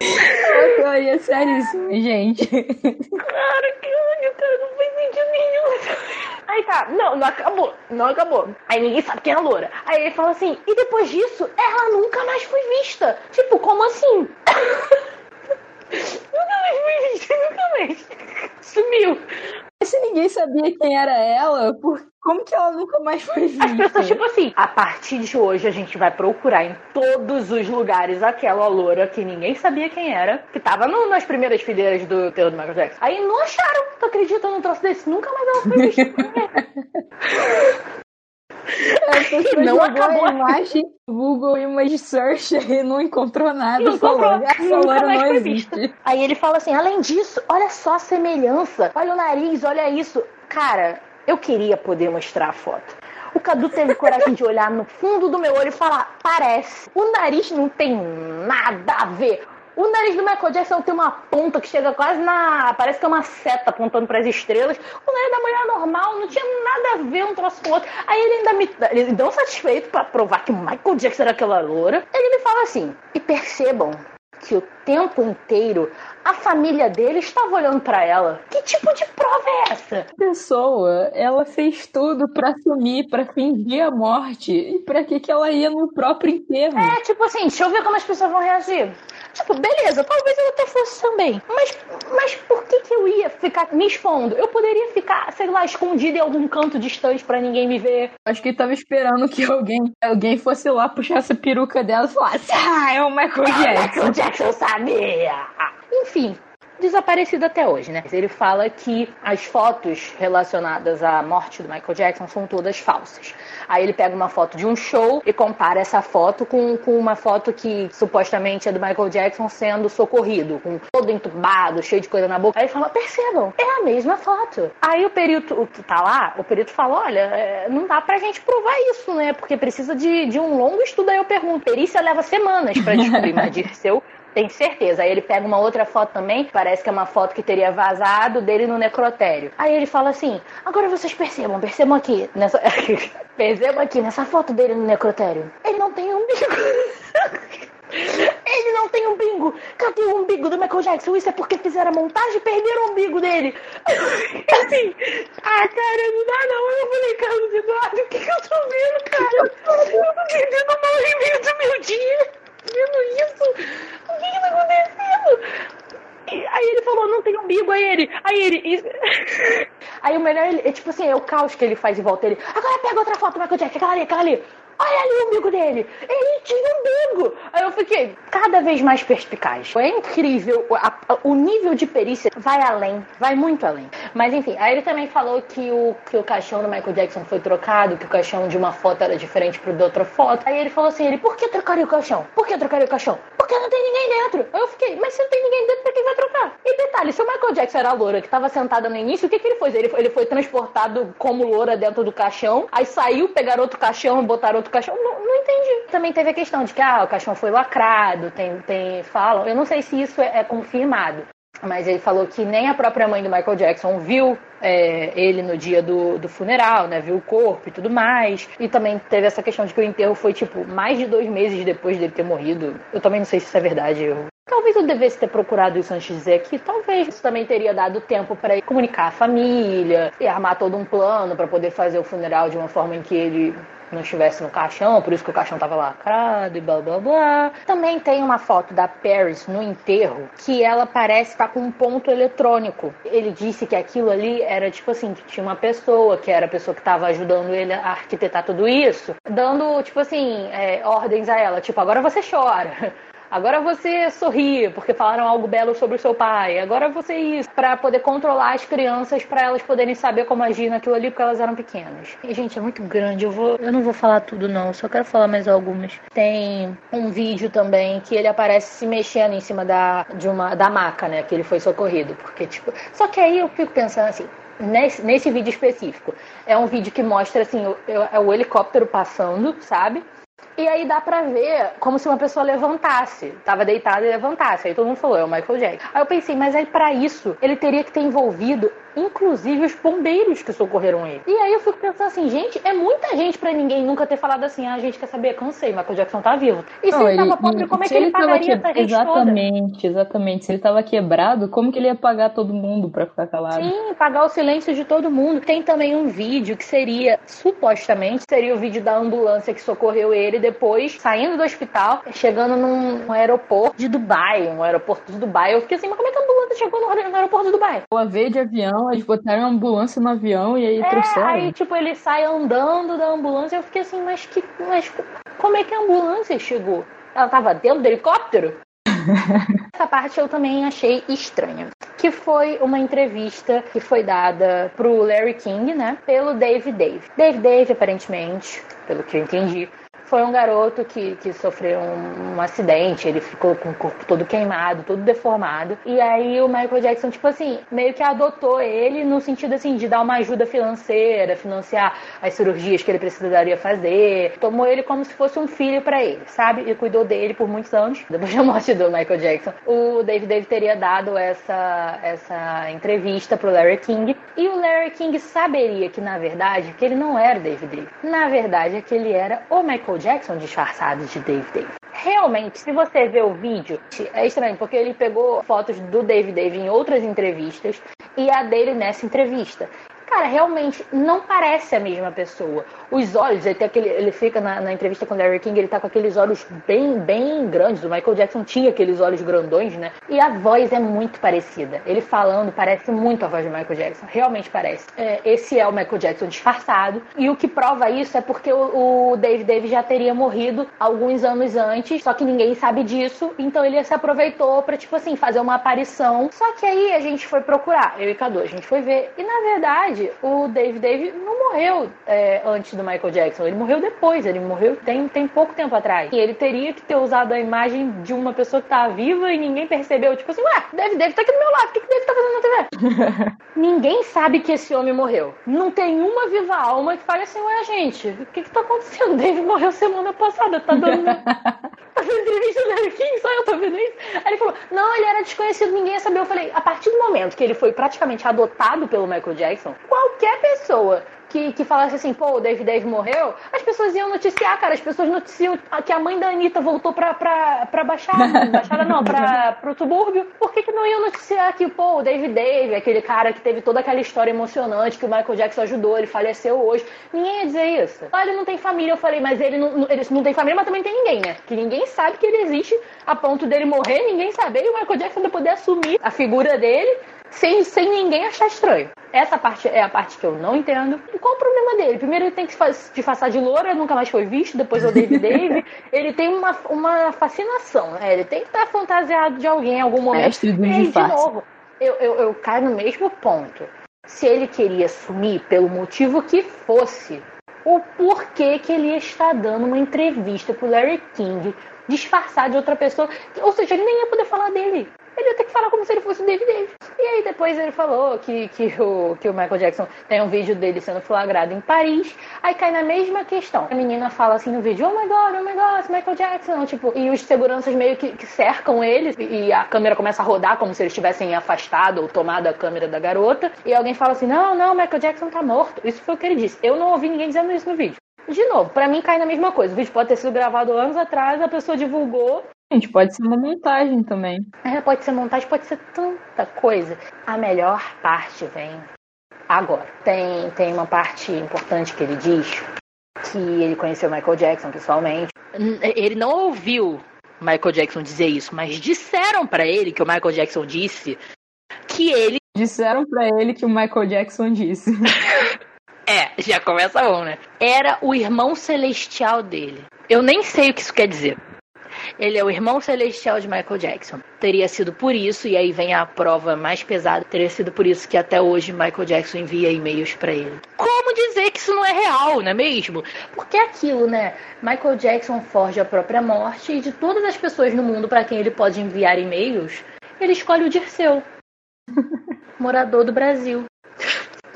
A teoria seríssima, gente. Cara, que ódio, cara, não faz sentido nenhum. Aí tá, não, não acabou, não acabou. Aí ninguém sabe quem é a loura. Aí ele fala assim, e depois disso, ela nunca mais foi vista. Tipo, como assim? Nunca mais vista, nunca mais. Sumiu. Mas se ninguém sabia quem era ela, por... como que ela nunca mais foi As pessoas, vista? tipo assim, a partir de hoje a gente vai procurar em todos os lugares aquela loura que ninguém sabia quem era, que tava no- nas primeiras fileiras do terror do Michael Jackson. Aí não acharam, tu acredita num troço desse? Nunca mais ela foi vista. Não acabou. a imagem Google Image Search e não encontrou nada. Não falou, encontrou, loura mais não foi existe. Aí ele fala assim: além disso, olha só a semelhança, olha o nariz, olha isso. Cara, eu queria poder mostrar a foto. O Cadu teve coragem de olhar no fundo do meu olho e falar: parece. O nariz não tem nada a ver. O nariz do Michael Jackson tem uma ponta que chega quase na. Parece que é uma seta apontando para as estrelas. O nariz da mulher normal, não tinha nada a ver um troço com o outro. Aí ele ainda me. Ele não satisfeito para provar que o Michael Jackson era aquela loura. Ele me fala assim: e percebam que o tempo inteiro a família dele estava olhando para ela. Que tipo de prova é essa? A pessoa, ela fez tudo pra sumir, pra fingir a morte. E pra que que ela ia no próprio enterro? É tipo assim, deixa eu ver como as pessoas vão reagir. Tipo, beleza, talvez eu até fosse também. Mas, mas por que, que eu ia ficar me expondo? Eu poderia ficar, sei lá, escondido em algum canto distante para ninguém me ver. Acho que ele tava esperando que alguém, alguém fosse lá puxar essa peruca dela e falasse: Ah, é o Michael Jackson. É o Michael Jackson sabia! Enfim, desaparecido até hoje, né? Ele fala que as fotos relacionadas à morte do Michael Jackson são todas falsas. Aí ele pega uma foto de um show e compara essa foto com, com uma foto que supostamente é do Michael Jackson sendo socorrido, com todo entubado, cheio de coisa na boca. Aí ele fala: percebam, é a mesma foto. Aí o perito que tá lá, o perito fala: olha, é, não dá pra gente provar isso, né? Porque precisa de, de um longo estudo. Aí eu pergunto: perícia leva semanas pra descobrir, mas Dirceu tem certeza. Aí ele pega uma outra foto também, parece que é uma foto que teria vazado dele no necrotério. Aí ele fala assim: agora vocês percebam, percebam aqui, nessa. percebam aqui, nessa foto dele no necrotério. Ele não tem umbigo. Ele não tem umbigo. Cadê o umbigo do Michael Jackson? Isso é porque fizeram a montagem e perderam o umbigo dele. Assim, ah, cara, não dá não. Eu falei, Carlos Eduardo, o que, que eu tô vendo, cara? Eu tô vivendo o movimento do meu dia vendo isso? O que que tá acontecendo? Aí ele falou, não tem umbigo, aí ele, aí ele. Aí o melhor, é tipo assim, é o caos que ele faz em volta. Ele, agora pega outra foto Michael Jackson, aquela ali, aquela ali. Olha ali o umbigo dele! Ele tinha umbigo! Aí eu fiquei cada vez mais perspicaz. É incrível, a, a, o nível de perícia vai além, vai muito além. Mas enfim, aí ele também falou que o, que o caixão do Michael Jackson foi trocado, que o caixão de uma foto era diferente pro da outra foto. Aí ele falou assim: ele, por que trocaria o caixão? Por que trocaria o caixão? Porque não tem ninguém dentro. Aí eu fiquei, mas se não tem ninguém dentro, pra que vai trocar? E detalhe, se o Michael Jackson era a loura que tava sentada no início, o que, que ele fez? Ele foi, ele foi transportado como loura dentro do caixão, aí saiu, pegaram outro caixão botaram outro caixão. Não, não entendi. Também teve a questão de que ah, o caixão foi lacrado, tem, tem falam. Eu não sei se isso é, é confirmado. Mas ele falou que nem a própria mãe do Michael Jackson viu é, ele no dia do, do funeral, né? Viu o corpo e tudo mais. E também teve essa questão de que o enterro foi, tipo, mais de dois meses depois dele ter morrido. Eu também não sei se isso é verdade. Eu... Talvez eu devesse ter procurado isso antes de dizer aqui. Talvez isso também teria dado tempo para comunicar a família e armar todo um plano para poder fazer o funeral de uma forma em que ele não estivesse no caixão, por isso que o caixão tava lacrado e blá blá blá. Também tem uma foto da Paris no enterro que ela parece estar tá com um ponto eletrônico. Ele disse que aquilo ali era tipo assim, que tinha uma pessoa, que era a pessoa que estava ajudando ele a arquitetar tudo isso, dando, tipo assim, é, ordens a ela, tipo, agora você chora. Agora você sorri porque falaram algo belo sobre o seu pai. Agora você isso para poder controlar as crianças para elas poderem saber como agir naquilo ali porque elas eram pequenas. E gente, é muito grande. Eu vou, eu não vou falar tudo não, só quero falar mais algumas. Tem um vídeo também que ele aparece se mexendo em cima da de uma da maca, né, que ele foi socorrido, porque tipo, só que aí eu fico pensando assim, Nesse, nesse, vídeo específico. É um vídeo que mostra assim, o, é o helicóptero passando, sabe? E aí dá pra ver como se uma pessoa levantasse. Tava deitada e levantasse. Aí todo mundo falou, é o Michael Jackson. Aí eu pensei, mas aí para isso ele teria que ter envolvido inclusive os bombeiros que socorreram ele. E aí eu fico pensando assim, gente, é muita gente para ninguém nunca ter falado assim, ah, a gente quer saber, cansei, Michael Jackson tá vivo. E se não, ele tava pobre, como é que ele, ele pagaria que... essa gente Exatamente, toda? exatamente. Se ele tava quebrado, como que ele ia pagar todo mundo para ficar calado? Sim, pagar o silêncio de todo mundo. Tem também um vídeo que seria, supostamente, seria o vídeo da ambulância que socorreu ele depois, saindo do hospital, chegando num aeroporto de Dubai, um aeroporto de Dubai. Eu fiquei assim, mas como é que a ambulância chegou no aeroporto de Dubai? Uma vez de avião avião, eles botaram a ambulância no avião e aí é, trouxeram. Aí, tipo, ele sai andando da ambulância. Eu fiquei assim, mas que. Mas como é que a ambulância chegou? Ela tava dentro do helicóptero? Essa parte eu também achei estranha. Que foi uma entrevista que foi dada pro Larry King, né? Pelo Dave Dave. Dave Dave, aparentemente, pelo que eu entendi, foi um garoto que, que sofreu um, um, acidente, ele ficou com o corpo todo queimado, todo deformado. E aí o Michael Jackson, tipo assim, meio que adotou ele no sentido assim de dar uma ajuda financeira, financiar as cirurgias que ele precisaria fazer. Tomou ele como se fosse um filho para ele, sabe? E cuidou dele por muitos anos, depois da morte do Michael Jackson. O Dave Dave teria dado essa, essa entrevista pro Larry King. E o Larry King saberia que, na verdade, que ele não era o Dave Dave. Na verdade, é que ele era o Michael Jackson disfarçado de Dave Dave. Realmente, se você ver o vídeo, é estranho, porque ele pegou fotos do Dave Dave em outras entrevistas e a dele nessa entrevista. Cara, realmente não parece a mesma pessoa. Os olhos, ele, tem aquele, ele fica na, na entrevista com o Larry King, ele tá com aqueles olhos bem, bem grandes. O Michael Jackson tinha aqueles olhos grandões, né? E a voz é muito parecida. Ele falando parece muito a voz do Michael Jackson. Realmente parece. É, esse é o Michael Jackson disfarçado. E o que prova isso é porque o, o Dave Dave já teria morrido alguns anos antes, só que ninguém sabe disso. Então ele se aproveitou pra, tipo assim, fazer uma aparição. Só que aí a gente foi procurar, eu e Cadu, a gente foi ver. E na verdade, o Dave Dave não morreu é, antes do Michael Jackson. Ele morreu depois, ele morreu tem, tem pouco tempo atrás. E ele teria que ter usado a imagem de uma pessoa que tá viva e ninguém percebeu. Tipo assim, ué, Dave Dave tá aqui do meu lado, o que, que Dave tá fazendo na TV? ninguém sabe que esse homem morreu. Não tem uma viva alma que fale assim, ué, gente, o que que tá acontecendo? Dave morreu semana passada, tá dando. tá entrevista do Larry King, só eu tô vendo isso. Aí ele falou, não, ele era desconhecido, ninguém ia saber. Eu falei, a partir do momento que ele foi praticamente adotado pelo Michael Jackson, qualquer pessoa que, que falasse assim, pô, o Dave morreu, as pessoas iam noticiar, cara. As pessoas noticiam que a mãe da Anitta voltou pra, pra, pra Baixada. Baixada não, pra, pro subúrbio. Por que, que não iam noticiar que, pô, o Dave Dave, aquele cara que teve toda aquela história emocionante que o Michael Jackson ajudou, ele faleceu hoje. Ninguém ia dizer isso. Ah, ele não tem família. Eu falei, mas ele não, ele não tem família, mas também tem ninguém, né? Que ninguém sabe que ele existe a ponto dele morrer, ninguém saber, e o Michael Jackson poder assumir a figura dele sem, sem ninguém achar estranho. Essa parte é a parte que eu não entendo. E qual o problema dele? Primeiro ele tem que se disfarçar de loura, nunca mais foi visto, depois é o David Dave. Ele tem uma, uma fascinação, né? Ele tem que estar fantasiado de alguém em algum momento. Mestre do e aí, de novo, eu, eu, eu caio no mesmo ponto. Se ele queria sumir pelo motivo que fosse, o porquê que ele está dando uma entrevista pro Larry King disfarçado de outra pessoa. Ou seja, ele nem ia poder falar dele. Ele ia ter que falar como se ele fosse o David Davis. E aí depois ele falou que, que, o, que o Michael Jackson tem um vídeo dele sendo flagrado em Paris. Aí cai na mesma questão. A menina fala assim no vídeo, oh my god, oh my god, Michael Jackson. Tipo, e os seguranças meio que, que cercam eles e a câmera começa a rodar como se eles tivessem afastado ou tomado a câmera da garota. E alguém fala assim, não, não, Michael Jackson tá morto. Isso foi o que ele disse. Eu não ouvi ninguém dizendo isso no vídeo. De novo, pra mim cai na mesma coisa. O vídeo pode ter sido gravado anos atrás, a pessoa divulgou. Gente, pode ser uma montagem também. É, pode ser montagem, pode ser tanta coisa. A melhor parte vem agora. Tem, tem uma parte importante que ele diz que ele conheceu Michael Jackson pessoalmente. Ele não ouviu Michael Jackson dizer isso, mas disseram pra ele que o Michael Jackson disse que ele Disseram pra ele que o Michael Jackson disse. É, já começa bom, né? Era o irmão celestial dele. Eu nem sei o que isso quer dizer. Ele é o irmão celestial de Michael Jackson. Teria sido por isso, e aí vem a prova mais pesada, teria sido por isso que até hoje Michael Jackson envia e-mails pra ele. Como dizer que isso não é real, não é mesmo? Porque é aquilo, né? Michael Jackson forja a própria morte e de todas as pessoas no mundo para quem ele pode enviar e-mails, ele escolhe o Dirceu, morador do Brasil.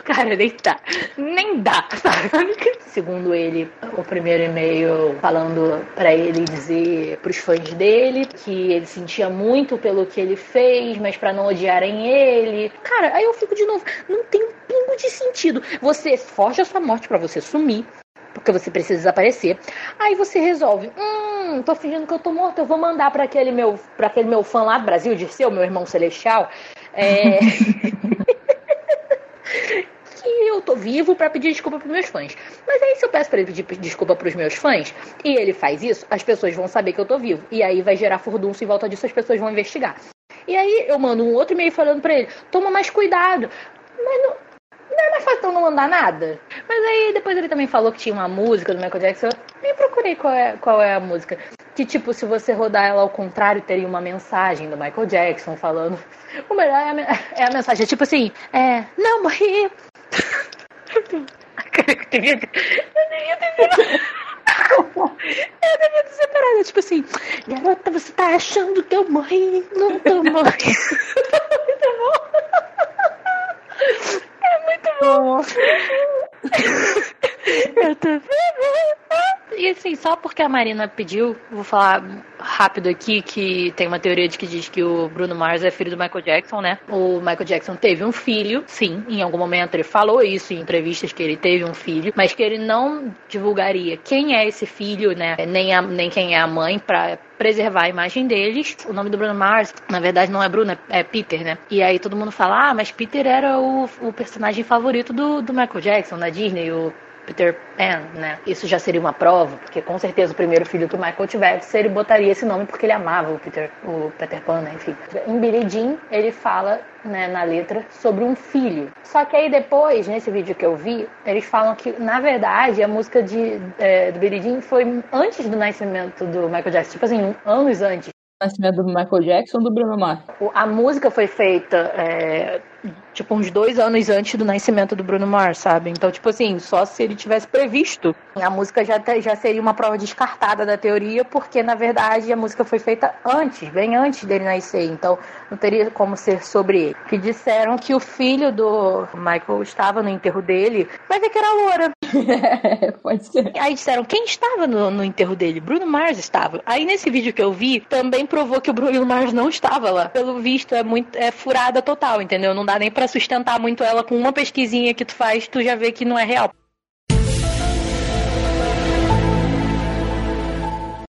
Cara, nem dá. Nem dá, sabe? Segundo ele, o primeiro e-mail falando pra ele dizer pros fãs dele que ele sentia muito pelo que ele fez, mas pra não odiarem ele. Cara, aí eu fico de novo, não tem um pingo de sentido. Você forja a sua morte pra você sumir, porque você precisa desaparecer. Aí você resolve, hum, tô fingindo que eu tô morto, eu vou mandar pra aquele meu, para aquele meu fã lá do Brasil, de seu, meu irmão celestial, é... tô vivo pra pedir desculpa pros meus fãs. Mas aí se eu peço pra ele pedir desculpa pros meus fãs e ele faz isso, as pessoas vão saber que eu tô vivo. E aí vai gerar furdunço em volta disso, as pessoas vão investigar. E aí eu mando um outro e-mail falando pra ele, toma mais cuidado. Mas não, não é mais fácil não mandar nada? Mas aí depois ele também falou que tinha uma música do Michael Jackson. Eu nem procurei qual é, qual é a música. Que tipo, se você rodar ela ao contrário, teria uma mensagem do Michael Jackson falando. O melhor é a, é a mensagem, é tipo assim, é. Não morri. Cara, eu devia, eu devia ter virado. Eu devia ter separado, tipo assim, garota, você tá achando que eu morri? Não tô morrendo. Muito bom. É muito bom. Eu tô viva. E assim, só porque a Marina pediu, vou falar rápido aqui que tem uma teoria de que diz que o Bruno Mars é filho do Michael Jackson, né? O Michael Jackson teve um filho, sim, em algum momento ele falou isso em entrevistas que ele teve um filho, mas que ele não divulgaria quem é esse filho, né? Nem, a, nem quem é a mãe para preservar a imagem deles. O nome do Bruno Mars, na verdade, não é Bruno, é Peter, né? E aí todo mundo fala, ah, mas Peter era o, o personagem favorito do, do Michael Jackson na Disney, o Peter Pan, né? Isso já seria uma prova, porque com certeza o primeiro filho que o Michael tivesse, ele botaria esse nome porque ele amava o Peter, o Peter Pan, né? Enfim. Em Billie Jean, ele fala né, na letra sobre um filho. Só que aí depois, nesse vídeo que eu vi, eles falam que, na verdade, a música de, é, do Billie Jean foi antes do nascimento do Michael Jackson, tipo assim, anos antes. Nascimento do Michael Jackson ou do Bruno Mars? A música foi feita é, tipo, uns dois anos antes do nascimento do Bruno Mars, sabe? Então, tipo assim, só se ele tivesse previsto. A música já, já seria uma prova descartada da teoria, porque, na verdade, a música foi feita antes, bem antes dele nascer. Então, não teria como ser sobre ele. Que disseram que o filho do Michael estava no enterro dele, vai ver que era loura. Pode ser. Aí disseram, quem estava no, no enterro dele? Bruno Mars estava. Aí, nesse vídeo que eu vi, também provou que o Bruno Mars não estava lá. Pelo visto, é muito é furada total, entendeu? Não dá nem para sustentar muito ela com uma pesquisinha que tu faz, tu já vê que não é real.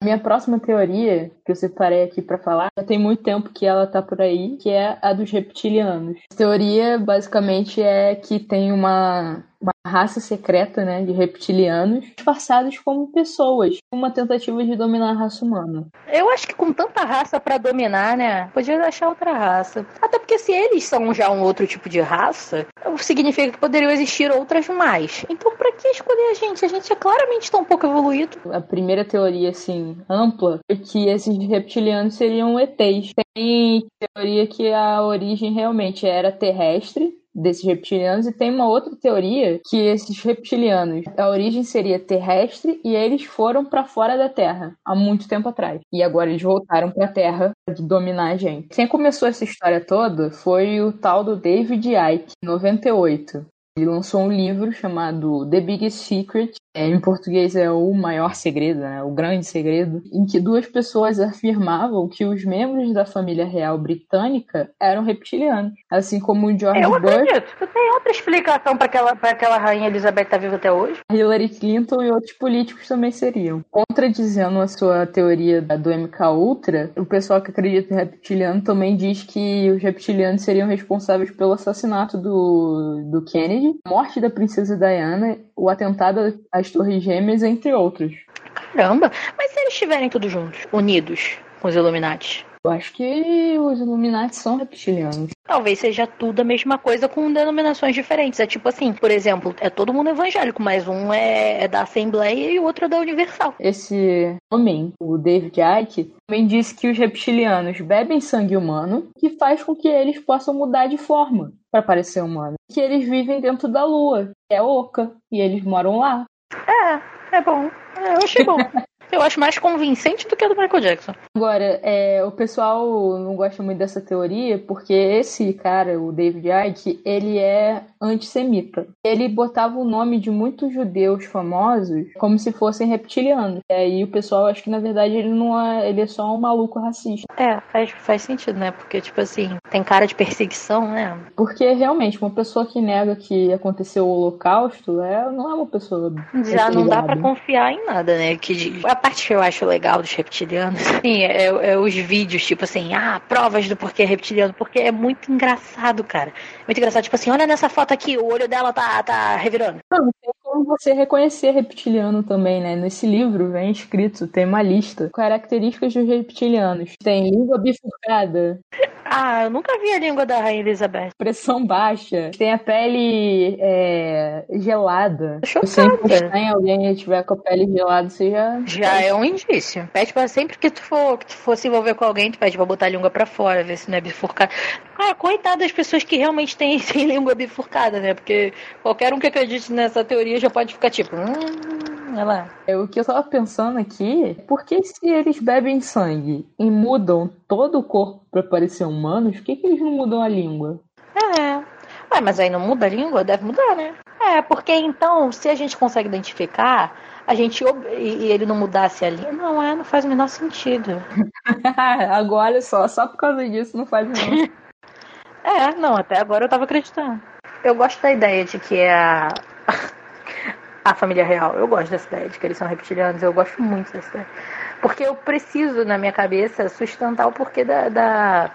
Minha próxima teoria, que eu separei aqui para falar, já tem muito tempo que ela tá por aí, que é a dos reptilianos. A teoria, basicamente, é que tem uma uma raça secreta, né, de reptilianos, disfarçados como pessoas, uma tentativa de dominar a raça humana. Eu acho que com tanta raça para dominar, né, podia achar outra raça. Até porque se eles são já um outro tipo de raça, significa que poderiam existir outras mais. Então, para que escolher a gente? A gente é claramente tão pouco evoluído. A primeira teoria, assim, ampla, é que esses reptilianos seriam ETs. Tem teoria que a origem realmente era terrestre, desses reptilianos e tem uma outra teoria que esses reptilianos, a origem seria terrestre e eles foram para fora da Terra há muito tempo atrás. E agora eles voltaram para a Terra para dominar a gente. Quem começou essa história toda foi o tal do David Icke, em 98. Ele lançou um livro chamado The Biggest Secret, é, em português é o maior segredo, né? o grande segredo, em que duas pessoas afirmavam que os membros da família real britânica eram reptilianos, assim como o George Eu Bush. Acredito. Tem outra explicação para aquela, aquela rainha Elizabeth estar tá viva até hoje? Hillary Clinton e outros políticos também seriam. Contradizendo a sua teoria do MK Ultra, o pessoal que acredita em reptiliano também diz que os reptilianos seriam responsáveis pelo assassinato do, do Kennedy, morte da princesa Diana, o atentado às Torres Gêmeas, entre outros. Caramba! Mas se eles estiverem todos juntos, unidos com os Illuminati? Eu acho que os Illuminati são reptilianos. Talvez seja tudo a mesma coisa com denominações diferentes. É tipo assim, por exemplo, é todo mundo evangélico, mas um é, é da Assembleia e o outro é da Universal. Esse homem, o David Icke, também disse que os reptilianos bebem sangue humano, que faz com que eles possam mudar de forma para parecer humano. Que eles vivem dentro da Lua, que é oca, e eles moram lá. É, é bom. É, eu achei bom. Eu acho mais convincente do que a do Michael Jackson. Agora, é, o pessoal não gosta muito dessa teoria porque esse cara, o David Icke, ele é antissemita. Ele botava o nome de muitos judeus famosos como se fossem reptilianos. E aí o pessoal acha que na verdade ele não é, ele é só um maluco racista. É, faz, faz sentido, né? Porque, tipo assim, tem cara de perseguição, né? Porque realmente, uma pessoa que nega que aconteceu o holocausto é, não é uma pessoa. Já não dá para confiar em nada, né? Que a parte que eu acho legal dos reptilianos sim, é, é, os vídeos, tipo assim, ah, provas do porquê reptiliano, porque é muito engraçado, cara. Muito engraçado, tipo assim, olha nessa foto aqui, o olho dela tá, tá revirando. Não, tem como você reconhecer reptiliano também, né? Nesse livro vem escrito, tem uma lista. Características dos reptilianos. Tem língua bifurcada. Ah, eu nunca vi a língua da Rainha Elizabeth. Pressão baixa. Tem a pele é, gelada. Chocada. Se encostar em alguém e tiver com a pele gelada, você já. Já é um indício. Pede pra sempre que tu for, que tu for se envolver com alguém, tu pede pra botar a língua pra fora, ver se não é bifurcada. Cara, coitado das pessoas que realmente têm, têm língua bifurcada, né? Porque qualquer um que acredite nessa teoria já pode ficar tipo. Hum, olha lá. É, o que eu tava pensando aqui, por que se eles bebem sangue e mudam todo o corpo pra parecer humanos, por que, que eles não mudam a língua? É. Ué, mas aí não muda a língua? Deve mudar, né? É, porque então, se a gente consegue identificar a gente e ele não mudasse ali. Não, é, não faz o menor sentido. agora só, só por causa disso não faz o menor É, não, até agora eu tava acreditando. Eu gosto da ideia de que é a. a família real. Eu gosto dessa ideia de que eles são reptilianos. Eu gosto muito dessa ideia. Porque eu preciso, na minha cabeça, sustentar o porquê da, da,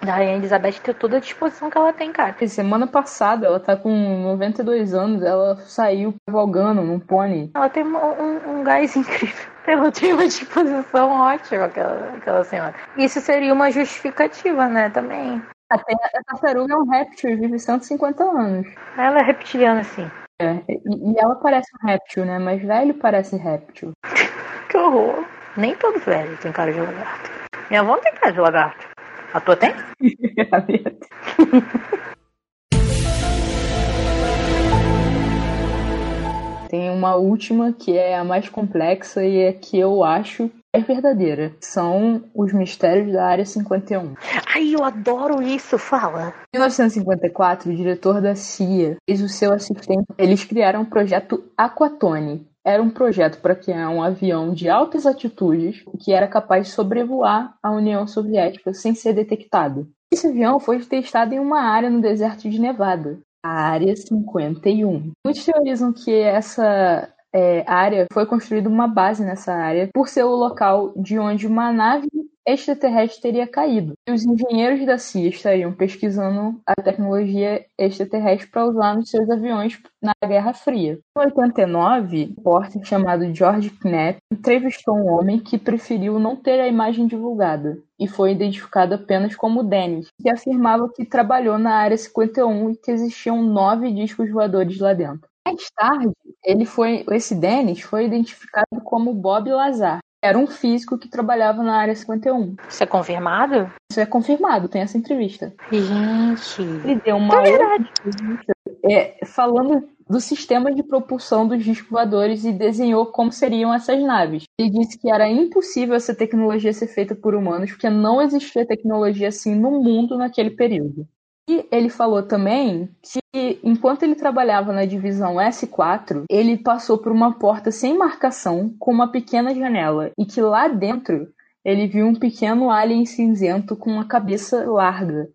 da Rainha Elizabeth ter toda a disposição que ela tem, cara. Semana passada, ela tá com 92 anos, ela saiu cavalgando num pônei. Ela tem um, um, um gás incrível. Ela tem uma disposição ótima, aquela, aquela senhora. Isso seria uma justificativa, né, também. Até a tartaruga é um réptil e vive 150 anos. Ela é reptiliana, sim. É, e, ela parece um réptil, né? Mas velho parece réptil. que horror. Nem todo velho tem cara de lagarto. Minha avó não tem cara de lagarto. A tua tem? tem uma última que é a mais complexa e é que eu acho é verdadeira. São os mistérios da Área 51. Ai, eu adoro isso, fala. Em 1954, o diretor da CIA fez o seu assistente. Eles criaram o projeto Aquatone. Era um projeto para criar um avião de altas altitudes que era capaz de sobrevoar a União Soviética sem ser detectado. Esse avião foi testado em uma área no deserto de Nevada, a Área 51. Muitos teorizam que essa é, área foi construída uma base nessa área por ser o local de onde uma nave extraterrestre teria caído. E os engenheiros da CIA estariam pesquisando a tecnologia extraterrestre para usar nos seus aviões na Guerra Fria. Em 89, um repórter chamado George Knapp entrevistou um homem que preferiu não ter a imagem divulgada e foi identificado apenas como Dennis, que afirmava que trabalhou na Área 51 e que existiam nove discos voadores lá dentro. Mais tarde, ele foi, esse Dennis foi identificado como Bob Lazar. Era um físico que trabalhava na área 51. Isso é confirmado? Isso é confirmado, tem essa entrevista. Gente. Ele deu uma é outra entrevista é, falando do sistema de propulsão dos discos voadores e desenhou como seriam essas naves. Ele disse que era impossível essa tecnologia ser feita por humanos, porque não existia tecnologia assim no mundo naquele período. E ele falou também que enquanto ele trabalhava na divisão S4, ele passou por uma porta sem marcação com uma pequena janela e que lá dentro ele viu um pequeno alien cinzento com uma cabeça larga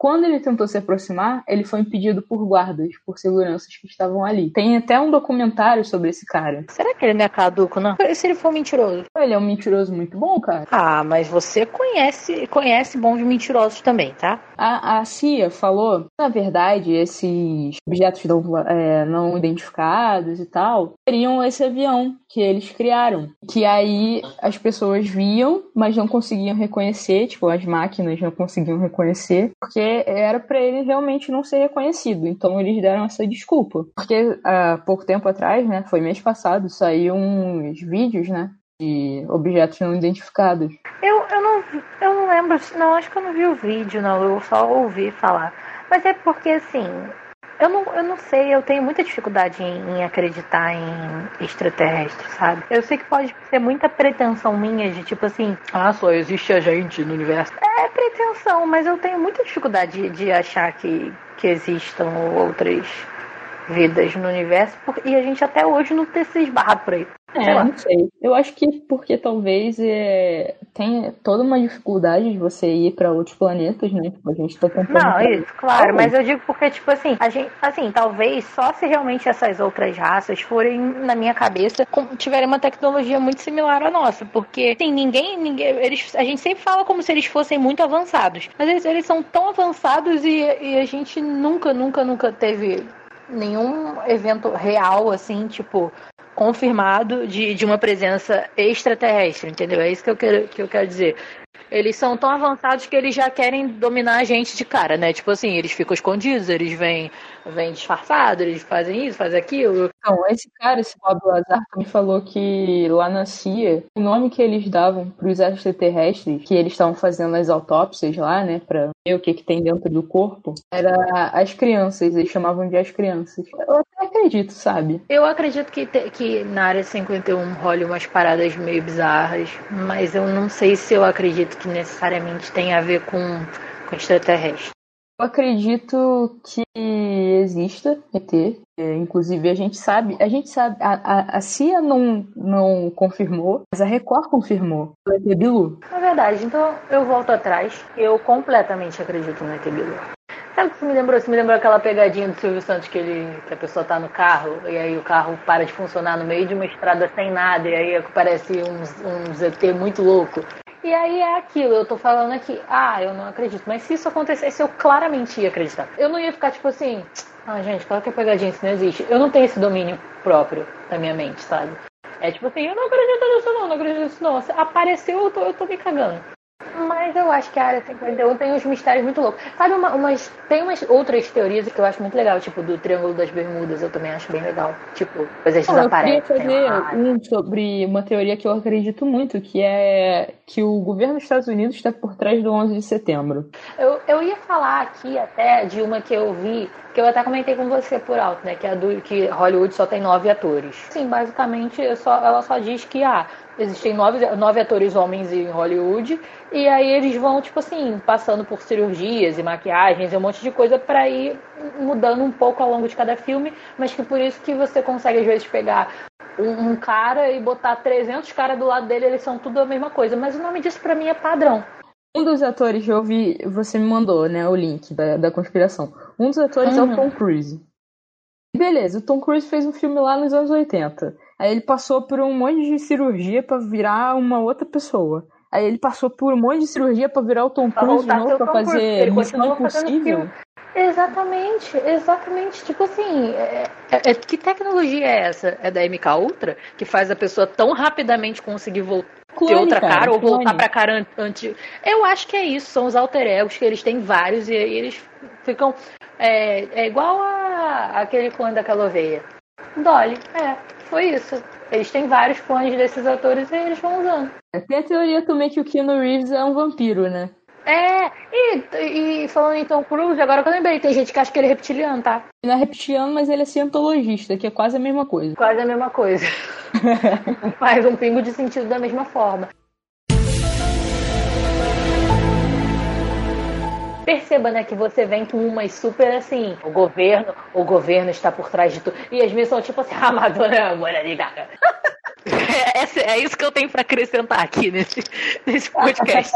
quando ele tentou se aproximar, ele foi impedido por guardas, por seguranças que estavam ali. Tem até um documentário sobre esse cara. Será que ele não é caduco, não? E se ele for mentiroso? Ele é um mentiroso muito bom, cara. Ah, mas você conhece conhece bons mentirosos também, tá? A, a CIA falou, na verdade, esses objetos não, é, não identificados e tal, seriam esse avião que eles criaram. Que aí as pessoas viam, mas não conseguiam reconhecer, tipo, as máquinas não conseguiam reconhecer, porque era para ele realmente não ser reconhecido. Então eles deram essa desculpa. Porque há pouco tempo atrás, né, foi mês passado, saiu uns vídeos, né, de objetos não identificados. Eu, eu, não, eu não lembro, não, acho que eu não vi o vídeo, não, eu só ouvi falar. Mas é porque, assim, eu não, eu não sei, eu tenho muita dificuldade em, em, acreditar em extraterrestres, sabe? Eu sei que pode ser muita pretensão minha de tipo assim, ah, só existe a gente no universo. É pretensão, mas eu tenho muita dificuldade de, de achar que, que existam outras vidas no universo e a gente até hoje não ter se esbarrado por aí. É, não sei. Eu acho que porque talvez é, tem toda uma dificuldade de você ir para outros planetas, né? Tipo, a gente tá tentando. Não, isso, claro, mas eu digo porque, tipo assim, a gente, assim, talvez só se realmente essas outras raças forem, na minha cabeça, tiverem uma tecnologia muito similar à nossa. Porque, assim, ninguém, ninguém. Eles, a gente sempre fala como se eles fossem muito avançados. Mas eles, eles são tão avançados e, e a gente nunca, nunca, nunca teve nenhum evento real, assim, tipo, confirmado de, de uma presença extraterrestre, entendeu? É isso que eu quero, que eu quero dizer. Eles são tão avançados que eles já querem dominar a gente de cara, né? Tipo assim, eles ficam escondidos, eles vêm, vêm disfarçados, eles fazem isso, fazem aquilo. Então, esse cara, esse Bob Lazar, me falou que lá na CIA, o nome que eles davam para os extraterrestres, que eles estavam fazendo as autópsias lá, né, para ver o que, que tem dentro do corpo, era as crianças, eles chamavam de as crianças. Eu até acredito, sabe? Eu acredito que, te, que na área 51 role umas paradas meio bizarras, mas eu não sei se eu acredito que necessariamente tem a ver com, com extraterrestre. Eu acredito que exista ET. É, inclusive, a gente sabe, a gente sabe, a, a, a CIA não, não confirmou, mas a Record confirmou o ET Bilu. É verdade, então eu volto atrás. Eu completamente acredito no ET Bilu. Sabe o que me lembrou? Isso me lembrou aquela pegadinha do Silvio Santos que, ele, que a pessoa tá no carro e aí o carro para de funcionar no meio de uma estrada sem nada e aí aparece uns, uns ET muito louco. E aí é aquilo, eu tô falando aqui, ah, eu não acredito. Mas se isso acontecesse, eu claramente ia acreditar. Eu não ia ficar tipo assim, ah, gente, claro que é pegadinha, isso não existe. Eu não tenho esse domínio próprio na minha mente, sabe? É tipo assim, eu não acredito nisso não, não acredito nisso não. Apareceu, eu tô, eu tô me cagando. Mas eu acho que a área 51 tem uns mistérios muito loucos. Sabe, uma, umas, tem umas outras teorias que eu acho muito legal, tipo do Triângulo das Bermudas, eu também acho bem legal. Tipo, coisas Não, desaparecem. Eu queria fazer um sobre uma teoria que eu acredito muito, que é que o governo dos Estados Unidos está por trás do 11 de setembro. Eu, eu ia falar aqui até de uma que eu vi, que eu até comentei com você por alto, né? Que é a do que Hollywood só tem nove atores. Sim, basicamente só, ela só diz que ah, existem nove, nove atores homens em Hollywood e aí eles vão, tipo assim, passando por cirurgias e maquiagens e um monte de coisa para ir mudando um pouco ao longo de cada filme, mas que por isso que você consegue às vezes pegar um, um cara e botar 300 caras do lado dele, eles são tudo a mesma coisa, mas o nome disso para mim é padrão. Um dos atores que eu vi, você me mandou, né, o link da, da conspiração. Um dos atores uhum. é o Tom Cruise. Beleza, o Tom Cruise fez um filme lá nos anos 80. Aí ele passou por um monte de cirurgia para virar uma outra pessoa. Aí ele passou por um monte de cirurgia para virar o Tom Cruise de novo, pra fazer Missão Impossível. Exatamente, exatamente. Tipo assim, é, é, é, que tecnologia é essa? É da MK Ultra? Que faz a pessoa tão rapidamente conseguir voltar ter outra cara, cara ou clone. voltar pra cara antiga. Eu acho que é isso, são os alter egos que eles têm vários e aí eles ficam. É, é igual a aquele clone daquela oveia. Dolly, é, foi isso. Eles têm vários clones desses atores e eles vão usando. Tem a teoria também que o Keanu Reeves é um vampiro, né? É, e, e falando em Tom Cruise, agora que eu lembrei, tem gente que acha que ele é reptiliano, tá? Ele não é reptiliano, mas ele é cientologista, que é quase a mesma coisa. Quase a mesma coisa. Faz um pingo de sentido da mesma forma. Perceba, né, que você vem com umas super assim, o governo, o governo está por trás de tudo. E as minhas são tipo assim, a Madonna é amor ali, é, é isso que eu tenho para acrescentar aqui nesse, nesse podcast.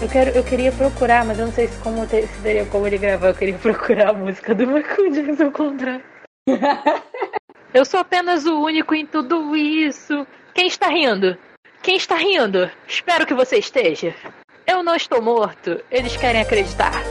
Eu, quero, eu queria procurar, mas eu não sei se, como, se teria como ele gravar. Eu queria procurar a música do Michael Jackson ao contrário. eu sou apenas o único em tudo isso. Quem está rindo? Quem está rindo? Espero que você esteja. Eu não estou morto. Eles querem acreditar.